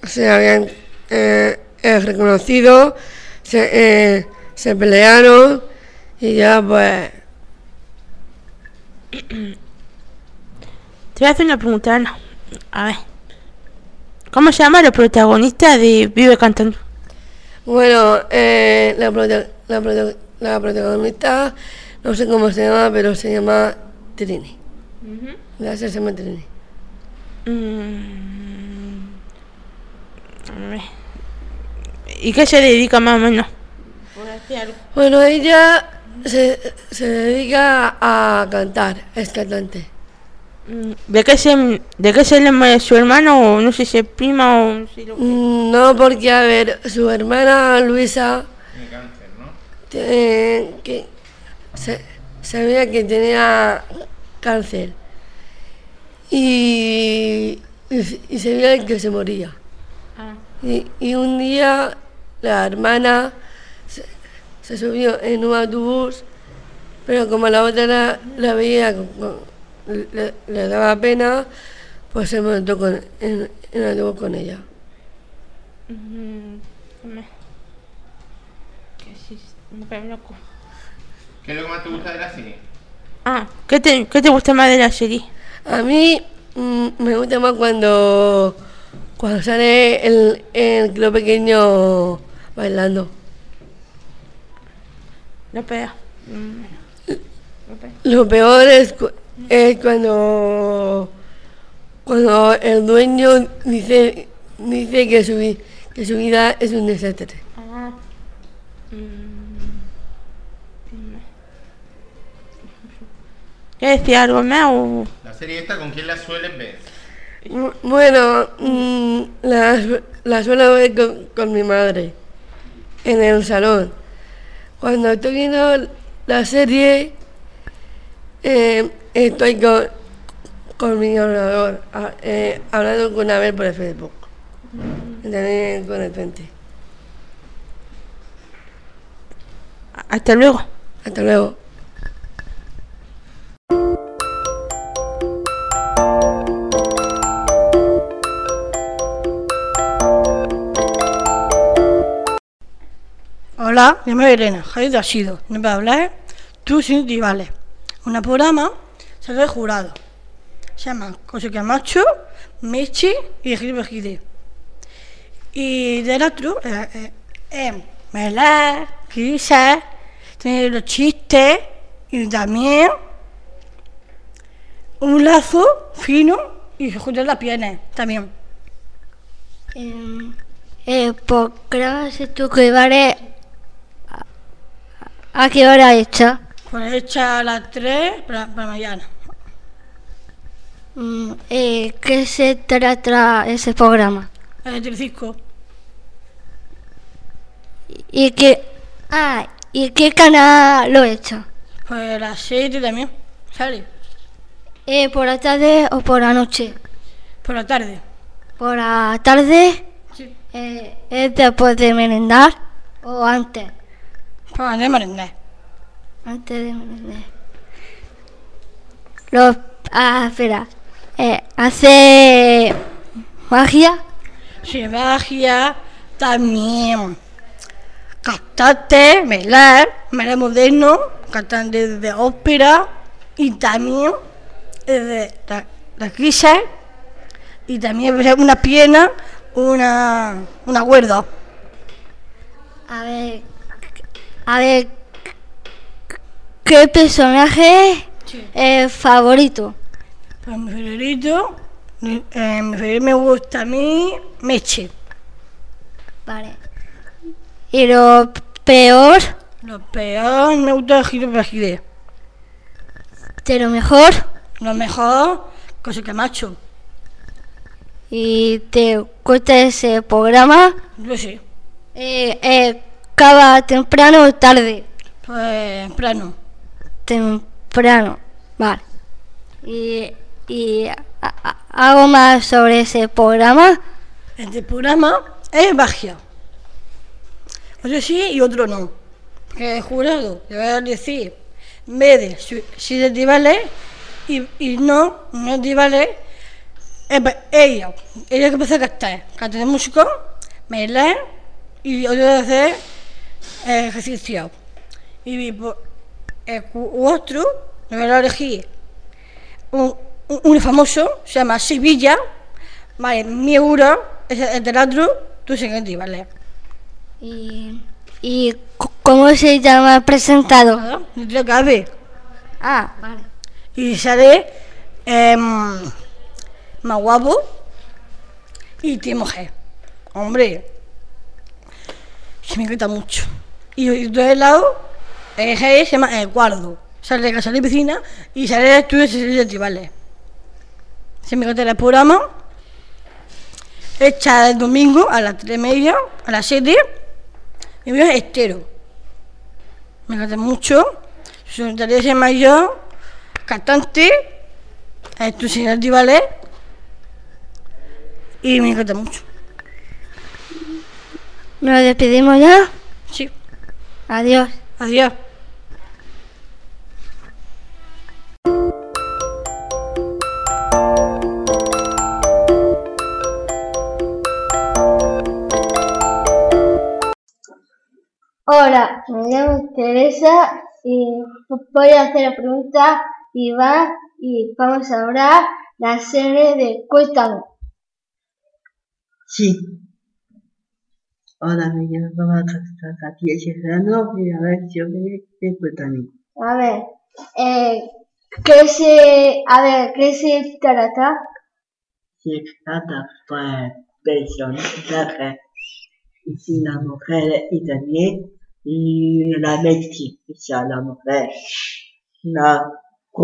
se habían eh, eh, reconocido, se, eh, se pelearon y ya pues Te voy a hacer una pregunta, Ana. A ver. ¿Cómo se llama la protagonista de Vive Cantando? Bueno, eh, la, prota- la, prota- la protagonista, no sé cómo se llama, pero se llama Trini. Llama Trini. Mm, a ver. ¿Y qué se dedica más o menos? Bueno, ella se, se dedica a cantar, es cantante. Mm, ¿De qué se, de qué se llama su hermano? O no sé si es prima o no sé lo que- Mm, No, porque, a ver, su hermana Luisa, eh, que se, sabía que tenía cáncer y, y, y sabía que se moría. Ah. Y, y un día la hermana se, se subió en un autobús, pero como la otra la, la veía, le, le daba pena, pues se montó con, en, en el autobús con ella. Mm. ¿Qué es lo que más te gusta de la serie? Ah, ¿qué te, ¿qué te gusta más de la serie? A mí mm, me gusta más cuando, cuando sale el, el club pequeño bailando. La pega. Lo peor es, cu- es cuando, cuando el dueño dice, dice que, su, que su vida es un desastre. Ah. Mm. ¿Quieres decir algo más o...? ¿La serie esta con quién la sueles ver? Bu- Bueno, mm, la, la suelo ver con, con mi madre en el salón. Cuando estoy viendo la serie, eh, estoy con, con mi ordenador, a- eh, hablando con Abel por el Facebook. También con el frente. Hasta luego. Hasta luego. Hola, me llamo Elena, Javier de Asido. No voy a hablar tú sin rivales. Un programa sale el jurado. Se llama José Camacho, Mechi y Gil Gide. Y del otro, eh, eh, eh, Melá, Quizás, tiene los chistes y también un lazo fino y se juntan las piernas también. Eh, ¿Por qué haces tú que vale a, a qué hora hecha? Pues hecha a las 3 para, para mañana. Mm, eh, ¿Qué se trata ese programa? El Telecisco. ¿Y qué, ah, ¿y qué canal lo he hecho? Pues a las 7 también. Sale. Eh, ¿Por la tarde o por la noche? Por la tarde. ¿Por la tarde? Sí. Eh, ¿Es después de merendar o antes? Antes de merendar. Antes de merendar. Los, ah, espera. Eh, ¿Hace magia? Sí, magia también. Cantante, bailar, bailar moderno, cantante de ópera y también de la, la y también una pierna, una, una cuerda. A ver, a ver, ¿qué personaje es favorito? Pues mi favorito, eh, mi favorito me gusta a mí, Meche. Vale. ¿Y lo peor? Lo peor me gusta Giro Bajide. ¿De lo mejor? Lo mejor, José Camacho. ¿Y te gusta ese programa? Yo sí. Eh, eh, ¿Acaba temprano o tarde? Pues temprano. Temprano, vale. ¿Y, y a- a- algo más sobre ese programa? Este programa es magia. Otro sí y otro no. Porque el jurado a decir, en vez de si- si y, y no, no es vale, eh, pues, ella, ella que empieza a cantar, cantar de músico, bailar y otro hacer eh, ejercicio. Y por- el otro le va a elegir un, un, un famoso, se llama Sevilla, vale, mi euro, es el teatro, tú siguiente, ¿vale? ¿Y, y cómo se llama el presentador? No te cabe. Ah, vale. Y sale em, más guapo y tiene mujer. Hombre, se me encanta mucho. Y, y de lado, el jefe se llama El Guardo. Sale de casa de piscina y sale del estudio de festivales. Se me encanta el programa. Hecha el domingo a las 3 y media, a las 7. Y veo estero. Me encanta mucho. Su secretaria se llama yo, cantante, estudiante de ballet. Y me encanta mucho. ¿Nos despedimos ya? Sí. Adiós. Adiós. Hola, me llamo Teresa y voy a hacer la pregunta y va y vamos a hablar la serie de Cuéntame. Sí. Hola, me llamo Katia Serrano y a ver, yo me de Cuéntame. A ver, eh, ¿qué se, a ver, qué se trata? Se trata por personajes y la mujer y también y la mestiza, la mujer, la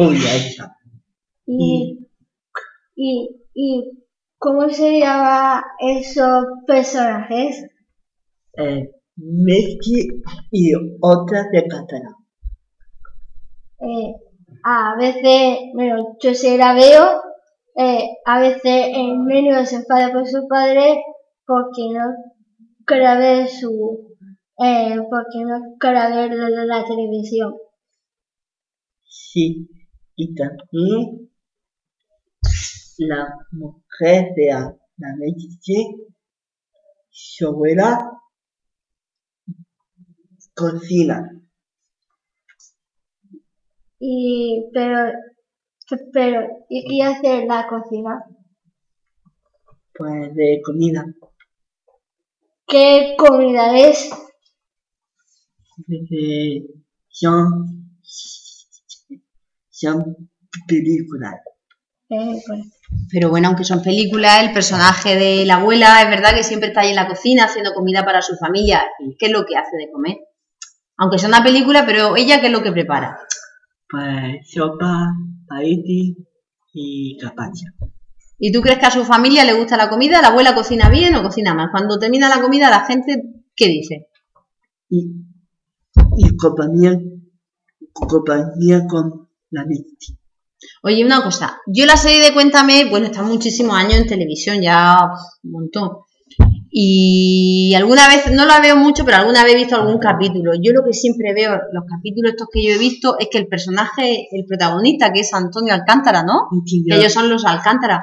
esa. Y, y, y ¿cómo se llama esos personajes? Eh, Messi y otra de catalán. Eh, a veces, bueno, yo se la veo, eh, a veces el niño se enfada con su padre porque no quiere ver su, eh, porque no quiere ver la, la televisión. Sí, y también la mujer de la, su abuela, cocina. Y, pero, pero, ¿y qué hace la cocina? Pues de comida. ¿Qué comida es? De, son, son películas. Pero bueno, aunque son películas, el personaje de la abuela es verdad que siempre está ahí en la cocina haciendo comida para su familia. ¿Y ¿Qué es lo que hace de comer? Aunque sea una película, pero ella, ¿qué es lo que prepara? Pues sopa, paiti y capacha. ¿Y tú crees que a su familia le gusta la comida? ¿La abuela cocina bien o cocina mal? Cuando termina la comida, la gente, ¿qué dice? Y, y compañía, compañía con la. Oye, una cosa, yo la serie de Cuéntame, bueno, está muchísimos años en televisión, ya un montón. Y alguna vez, no la veo mucho, pero alguna vez he visto algún capítulo. Yo lo que siempre veo, los capítulos estos que yo he visto, es que el personaje, el protagonista, que es Antonio Alcántara, ¿no? Que ellos son los Alcántara.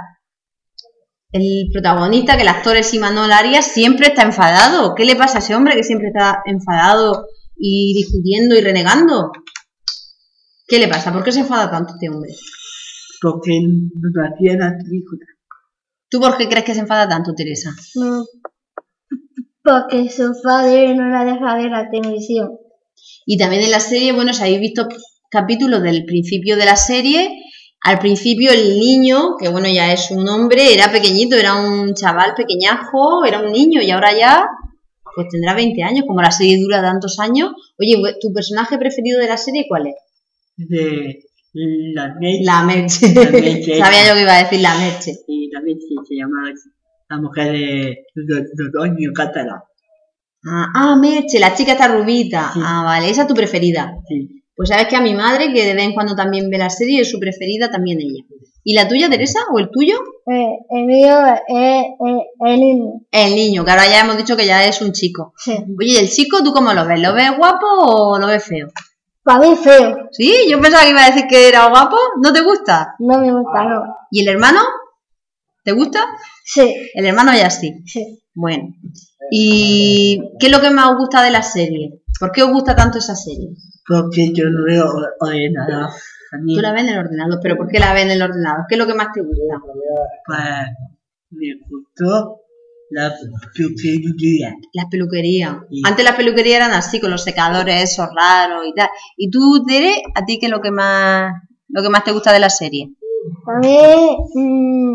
El protagonista, que el actor es Imanol Arias, siempre está enfadado. ¿Qué le pasa a ese hombre que siempre está enfadado y discutiendo y renegando? ¿Qué le pasa? ¿Por qué se enfada tanto este hombre? Porque no hacía la película. ¿Tú por qué crees que se enfada tanto, Teresa? no, porque su padre no la deja ver la televisión. Y también en la serie, bueno, si habéis visto capítulos del principio de la serie, al principio el niño, que bueno, ya es un hombre, era pequeñito, era un chaval pequeñajo, era un niño y ahora ya, pues tendrá 20 años, como la serie dura tantos años. Oye, ¿tu personaje preferido de la serie cuál es? De la leche. La Merche. Sabía yo que iba a decir la Merche. Y la leche se llama la mujer de Antonio Cátara. Ah, ah, Merche, la chica está rubita. Ah, vale, esa es tu preferida. Sí. Pues sabes que a mi madre, que de vez en cuando también ve la serie, es su preferida también ella. ¿Y la tuya, Teresa? ¿O el tuyo? Eh, el mío es, el niño. El niño, que ahora ya hemos dicho que ya es un chico. Sí. Oye, ¿y el chico tú cómo lo ves? ¿Lo ves guapo o lo ves feo? Para mí feo. ¿Sí? Yo pensaba que iba a decir que era guapo. ¿No te gusta? No me gusta, no. ¿Y el hermano? ¿Te gusta? Sí. El hermano ya sí. Sí. Bueno. ¿Y qué es lo que más os gusta de la serie? ¿Por qué os gusta tanto esa serie? Porque yo no veo ordenador. A mí, Tú la ves en el ordenador, pero ¿por qué la ves en el ordenador? ¿Qué es lo que más te gusta? pues, me gustó la peluquería. Las peluquerías. Sí. Antes las peluquerías eran así, con los secadores esos raros y tal. ¿Y tú, Tere, a ti qué es lo que más, lo que más te gusta de la serie? A mí, mm,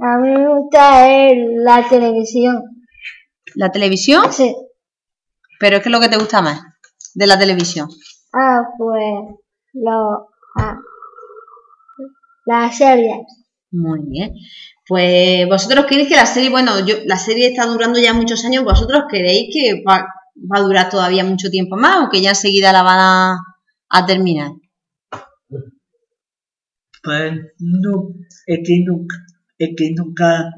a mí me gusta es la televisión. ¿La televisión? Sí. ¿Pero qué es lo que te gusta más de la televisión? Ah, pues, lo, ah, las series. Muy bien. Pues vosotros queréis que la serie, bueno, yo la serie está durando ya muchos años, vosotros queréis que va, va a durar todavía mucho tiempo más o que ya enseguida la van a, a terminar. Pues, no, es que nunca, es que nunca,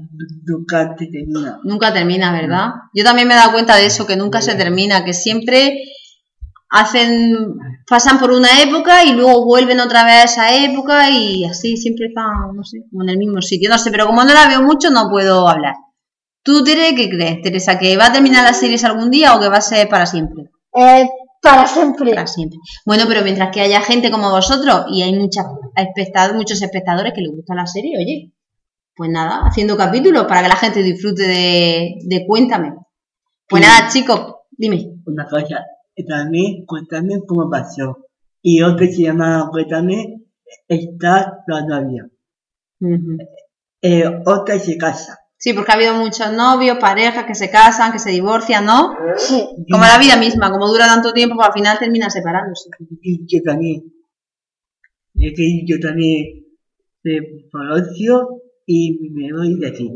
nunca te termina. Nunca termina, ¿verdad? Yo también me he dado cuenta de eso, que nunca se termina, que siempre hacen, pasan por una época y luego vuelven otra vez a esa época y así siempre están, no sé, como en el mismo sitio. No sé, pero como no la veo mucho no puedo hablar. ¿Tú, Tere, qué crees, Teresa? ¿Que va a terminar las series algún día o que va a ser para siempre? Eh, para siempre. Para siempre. Bueno, pero mientras que haya gente como vosotros y hay muchas espectadores, muchos espectadores que les gusta la serie, oye, pues nada, haciendo capítulos para que la gente disfrute de, de Cuéntame. Pues Sí. nada, chicos, dime. Una cosa, también cuéntame cómo pasó. Y otro que se llama Cuéntame, está la novia. Eh, otra se casa. Sí, porque ha habido muchos novios, parejas que se casan, que se divorcian, ¿no? Sí. Como la vida misma, como dura tanto tiempo, pues al final termina separándose. Y yo también. Es que yo también me divorcio y me voy de aquí.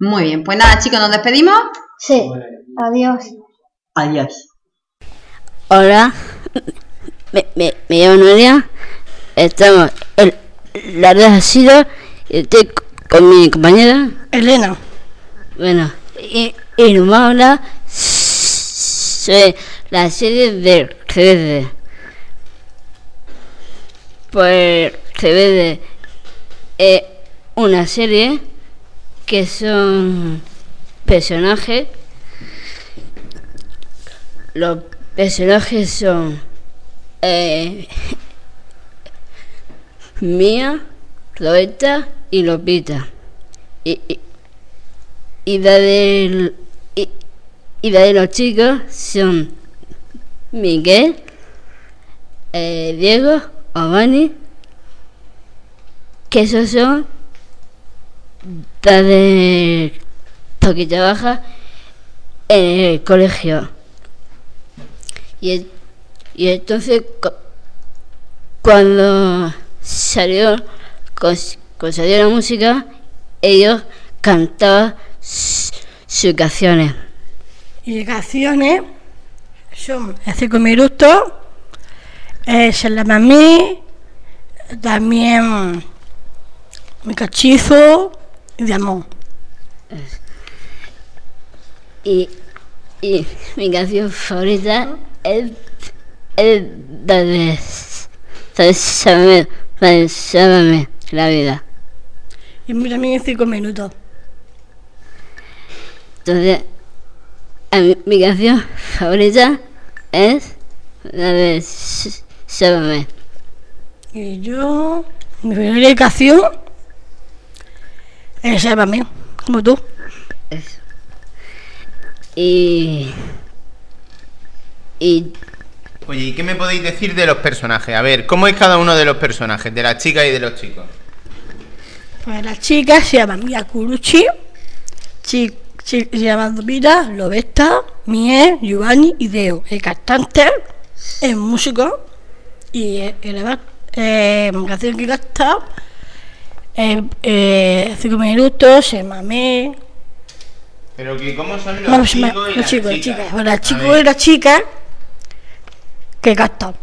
Muy bien, pues nada, chicos, nos despedimos. Sí. Adiós. Adiós. Hola, me, me, me llamo Noelia. Estamos en la red sido y estoy con mi compañera Elena. Bueno, y, y nos vamos a hablar sobre la serie de CBD. Pues CBD es una serie que son personajes. Los personajes son eh, Mía, y Lopita. Y, y, la del- y, y la de los chicos son Miguel, eh, Diego, Obani, que esos son la de que trabaja en el colegio. Y, entonces cu- cuando salió, cuando salió la música, ellos cantaban sus canciones. Y canciones son cinco minutos, Se la mamí, también Mi cachizo y de amor. Y, y mi canción favorita es, es la vida. Y también en cinco minutos. Entonces, mi canción favorita es la de S- Sábame. Y yo, mi primera canción es Sálvame, como tú. Y. Y. Oye, ¿y qué me podéis decir de los personajes? A ver, ¿cómo es cada uno de los personajes? De las chicas y de los chicos. Pues la chica se llama Mia Curucci, chi, chi- se llama Dupita, Lobesta, Mie, Giovanni y Deo. El cantante, el músico y el, el, eh, canción que canta eh, eh, cinco minutos, se mame. Pero que ¿cómo son los ma- chicos y los las chicos, las chicas? chicas. Bueno, A el chico ver. y la chica que.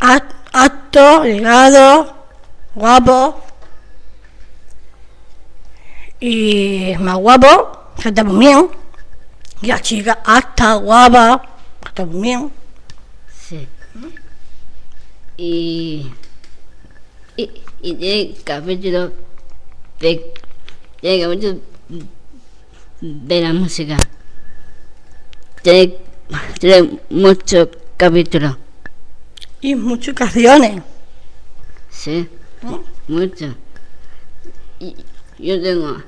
Act- Acto, llegado, guapo. Y más guapo, canta muy bien. Y la chica alta, guapa, muy bien. Sí. Y. Y, y tiene capítulo de. Capítulo de la música. Tiene, tiene muchos capítulos. Y muchas canciones. Sí, muchos. Y yo tengo.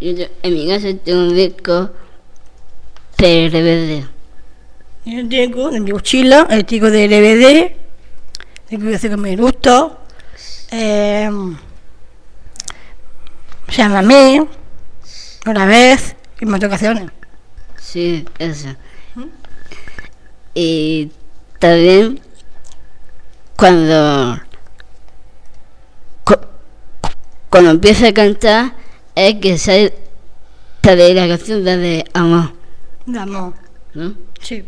Yo te- en mi casa tengo un disco de DVD. Yo tengo en mi mochila el tico de DVD, tengo que cinco minutos, eh, se llama Mí, una vez, y más ocasiones. Sí, eso. Y también cuando cu- cuando empieza a cantar es que sale sale la canción de, de amor, De amor. ¿no? Sí.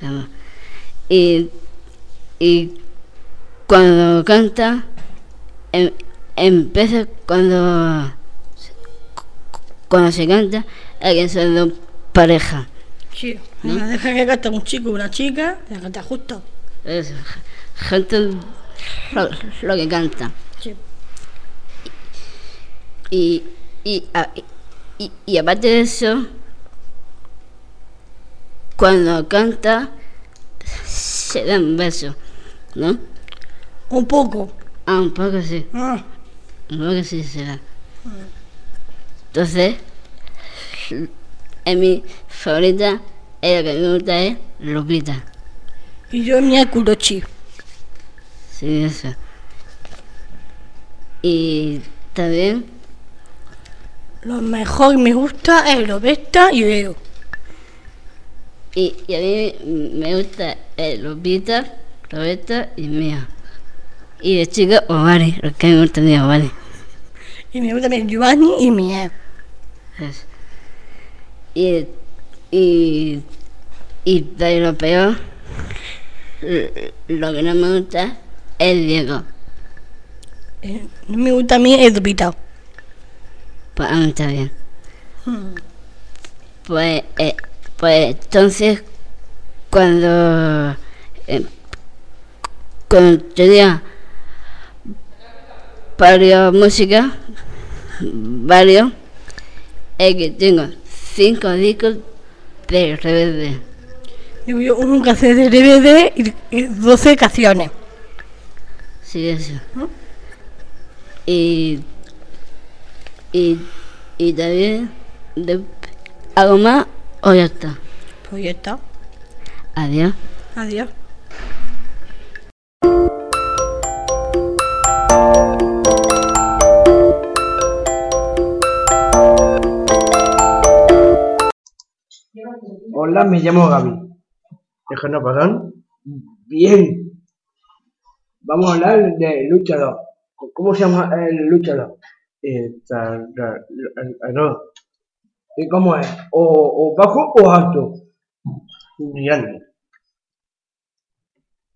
De amor. Y, y cuando canta em- empieza cuando cuando se canta hay que dos parejas. Sí, ¿No? deja que canta un chico y una chica, la canta justo. Eso, gente lo, lo que canta. Sí. Y, y, y, y aparte de eso, cuando canta, se dan besos, ¿no? Un poco. Ah, un poco sí. Ah. Un poco sí se da. Entonces, es mi favorita, es la que me gusta es Lupita. Y yo Mia Kurochi. Sí, eso. Y también, Lo mejor que me gusta es Roberta y Leo. y, y a mí me gusta el Lupita, Roberta y Mía. Y de chica, Ovani, lo que me gusta de Ovani. Y me gusta también Giovanni y Mie. Eso. Y, y, y de lo peor, lo que no me gusta es Diego. Eh, No me gusta a mí el Dupita. Pues a mí está bien. Mm. Pues, eh, pues entonces, cuando, eh, cuando tenía varios música, varios, es que tengo cinco discos de rebelde. Yo un cassette de DVD y, y 12 canciones. Sí, eso. Y, y, y también de, algo más o ya está. Pues ya está. Adiós. Adiós. Hola, me llamo Gaby. Déjanos pasar. Bien. Vamos a hablar de luchador. ¿Cómo se llama el luchador? Eh, no. ¿Y cómo es? ¿O, o bajo o alto? Bien.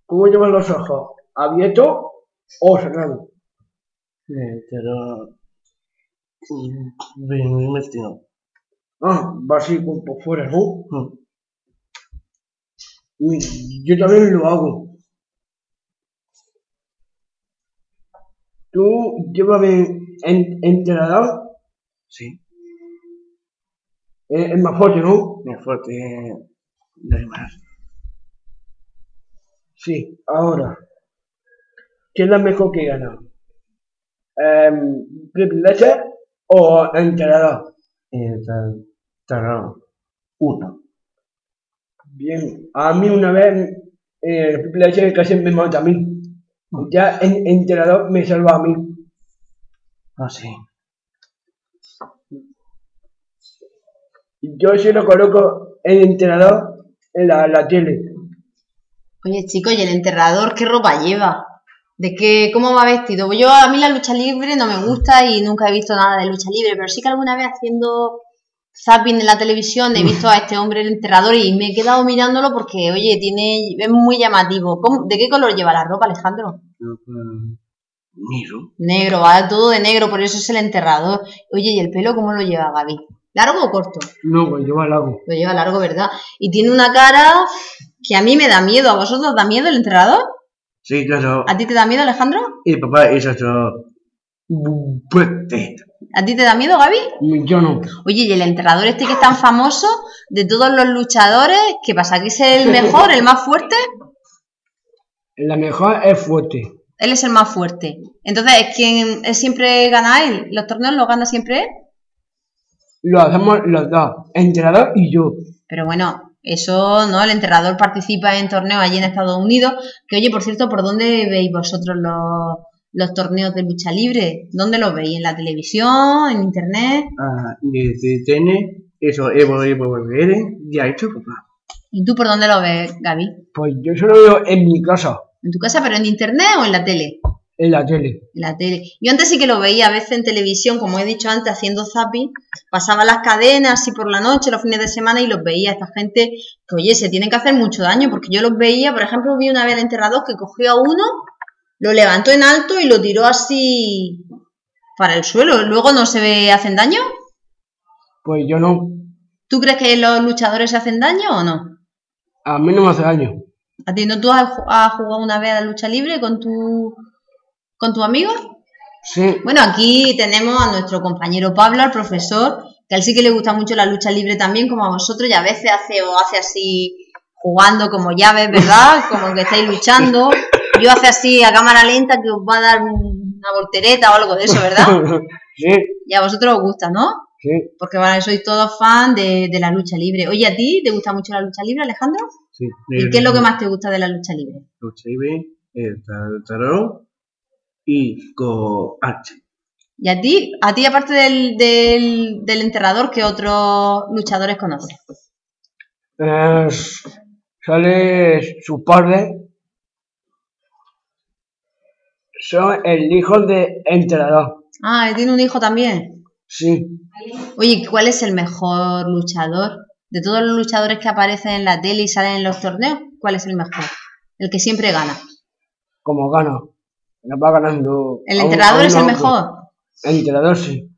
¿Cómo llevan los ojos? ¿Abiertos o cerrados? Eh, pero... mm, Bien metido. Ah, va así por por fuera, ¿no? Y Yo también lo hago. ¿Tú llevas bien en, entrenador? Sí. Es, es más fuerte, ¿no? Más fuerte. No hay más. Sí, ahora. ¿Qué es la mejor que gana? Um, ¿Privilegio o entrenador? Entrenador. Uno. Bien, a mí una vez eh, el privilegio casi me mata a mí. Ya en entrenador me salva a mí. Ah, sí. Yo sí lo coloco en entrenador en la, la tele. Oye, chicos, ¿y el enterrador qué ropa lleva? ¿De qué, cómo va vestido? Yo a mí la lucha libre no me gusta y nunca he visto nada de lucha libre, pero sí que alguna vez haciendo zapping en la televisión he visto a este hombre el enterrador y me he quedado mirándolo porque, oye, tiene es muy llamativo. ¿Cómo- ¿De qué color lleva la ropa, Alejandro? Negro. Negro, va todo de negro, por eso es el enterrador. Oye, ¿y el pelo cómo lo lleva Gaby? ¿Largo o corto? No, pues lleva lago. Lo lleva largo, ¿verdad? Y tiene una cara que a mí me da miedo. ¿A vosotros os da miedo el enterrador? Sí, claro. ¿A ti te da miedo, Alejandro? Y papá es otro. Fuerte. ¿A ti te da miedo, Gaby? Yo no. Oye, y el enterrador este que es tan famoso de todos los luchadores, ¿qué pasa? ¿Que es el mejor, el más fuerte? La mejor es fuerte. Él es el más fuerte. Entonces, ¿es quien siempre gana él? ¿Los torneos los gana siempre él? Lo hacemos los dos. Entrenador y yo. Pero bueno, eso, ¿no? El enterrador participa en torneos allí en Estados Unidos. Que oye, por cierto, ¿por dónde veis vosotros los, los torneos de lucha libre? ¿Dónde los veis? ¿En la televisión? ¿En internet? Ah, desde tiene eso, Evo, Evo, Evo, ya hecho, papá. ¿Y tú por dónde lo ves, Gaby? Pues yo solo veo en mi casa, ¿En tu casa, pero en internet o en la tele? en la tele. En la tele. Yo antes sí que lo veía a veces en televisión, como he dicho antes, haciendo zapping. Pasaba las cadenas así por la noche, los fines de semana y los veía. Esta gente que, oye, se tienen que hacer mucho daño porque yo los veía. Por ejemplo, vi una vez al enterrador que cogió a uno, lo levantó en alto y lo tiró así para el suelo. Luego no se ve, hacen daño. Pues yo no, ¿Tú crees que los luchadores se hacen daño o no? a mí no me hace daño. ¿A ti no tú has, ju- has jugado una vez a la lucha libre con tu, con tu amigo? Sí, Bueno, aquí tenemos a nuestro compañero Pablo, al profesor, que a él sí que le gusta mucho la lucha libre también, como a vosotros, y a veces hace o hace así jugando como llaves, ¿verdad? Como que estáis luchando. Yo hace así a cámara lenta que os va a dar un- una voltereta o algo de eso, ¿verdad? sí, Y a vosotros os gusta, ¿no? sí. Porque vale, sois todos fan de, de la lucha libre. Oye, ¿a ti te gusta mucho la lucha libre, Alejandro? sí. ¿Y qué es lo que más te gusta de la lucha libre? Lucha libre, el tarot y con arte. ¿Y a ti? ¿A ti, aparte del, del, del enterrador, qué otros luchadores conoces? Eh, sale su padre. Son el hijo de entrenador. Ah, tiene un hijo también. Sí, Oye, ¿cuál es el mejor luchador? De todos los luchadores que aparecen en la tele y salen en los torneos, ¿cuál es el mejor? El que siempre gana. como gana. Va ganando. ¿El un es el otro. mejor? El entrenador sí.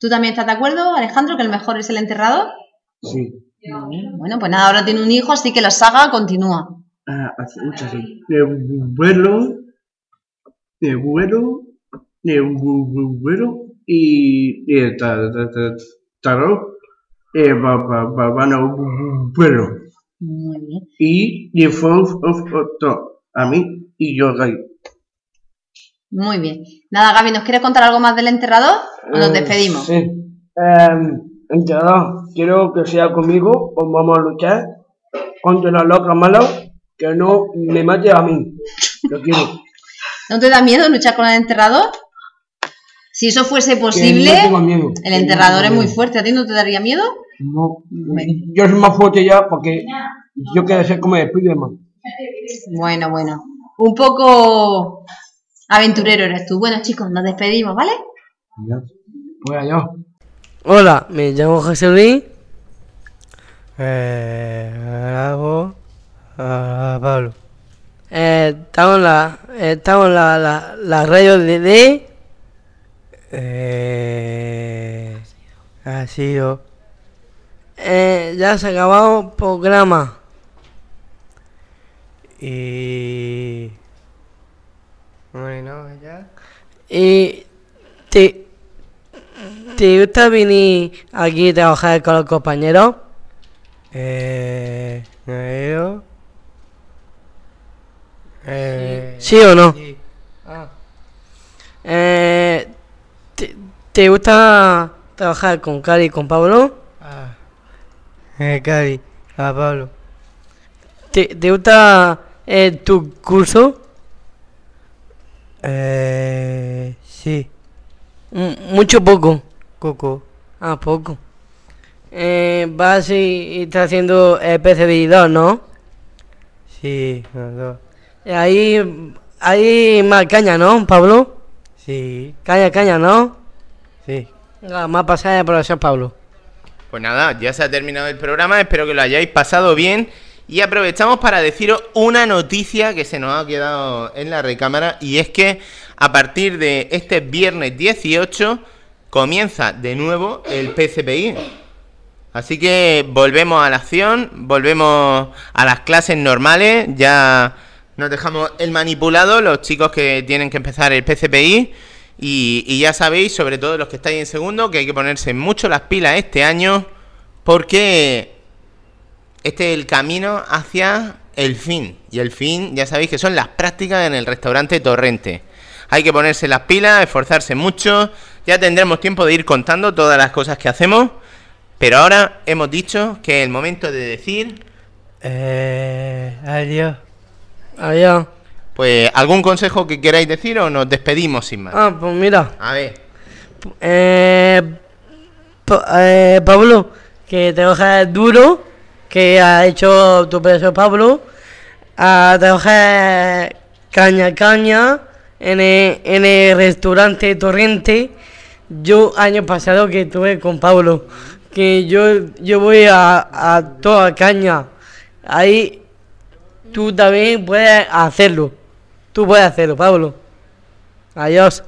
¿Tú también estás de acuerdo, Alejandro, que el mejor es el enterrador? Sí. Bueno, pues nada, ahora tiene un hijo, así que la saga continúa. Ah, hace mucho así. De vuelo, de vuelo, vuelo y de ta- ta- ta- tarot eh, va, va, va, van a perro. Muy bien. Y de fue foto a mí y yo gay. Muy bien. Nada, Gaby, ¿nos quieres contar algo más del enterrador o nos Eh, despedimos? Sí. Eh, enterrador, quiero que sea conmigo o vamos a luchar contra la loca mala que no me mate a mí. Lo quiero. ¿No te da miedo luchar con el enterrador? Si eso fuese posible, Que no tengo miedo. el enterrador es muy fuerte. ¿A ti no te daría miedo? No, yo soy más fuerte ya porque yo quiero ser como Spiderman. Bueno, bueno. Un poco aventurero eres tú. Bueno, chicos, nos despedimos, ¿vale? Pues. Hola, me llamo José Luis. Eh, hago a Pablo. Eh, estamos en la, estamos en la, la, la radio de, de Eh, ha sido. eh, ya se ha acabado el programa. Y. Bueno, ya. Y te, te gusta venir aquí a trabajar con los compañeros. Eh. ¿no? Eh, ¿Sí o no? sí. Ah. Eh, ¿te, te gusta trabajar con Cari y con Pablo? Ah. Eh, Cari, a Pablo. ¿Te, te gusta eh, tu curso? Eh. Sí. M- mucho o poco. Coco. Ah, poco. Eh, vas y, y estás haciendo PCB2, ¿no? Sí, los dos. Ahí hay más caña, ¿no, Pablo? Sí. Caña, caña, ¿no? Sí. Venga, más pasada de profesor Pablo. Pues nada, ya se ha terminado el programa, espero que lo hayáis pasado bien y aprovechamos para deciros una noticia que se nos ha quedado en la recámara y es que a partir de este viernes 18 comienza de nuevo el PCPI. Así que volvemos a la acción, volvemos a las clases normales, ya nos dejamos el manipulado, los chicos que tienen que empezar el PCPI. Y, ya sabéis, sobre todo los que estáis en segundo, que hay que ponerse mucho las pilas este año porque este es el camino hacia el fin. Y el fin, ya sabéis que son las prácticas en el restaurante Torrente. Hay que ponerse las pilas, esforzarse mucho. Ya tendremos tiempo de ir contando todas las cosas que hacemos. Pero ahora hemos dicho que es el momento de decir... Eh. Adiós. Adiós. Pues, ¿algún consejo que queráis decir o nos despedimos sin más? Ah, pues mira. A ver. Eh, Pa- eh, Pablo, que trabajas duro, que ha hecho tu profesor Pablo, a trabajar caña caña en el, en el restaurante Torrente. Yo año pasado que estuve con Pablo, que yo, yo voy a, a toda caña. Ahí tú también puedes hacerlo. Tú puedes hacerlo, Pablo. Adiós.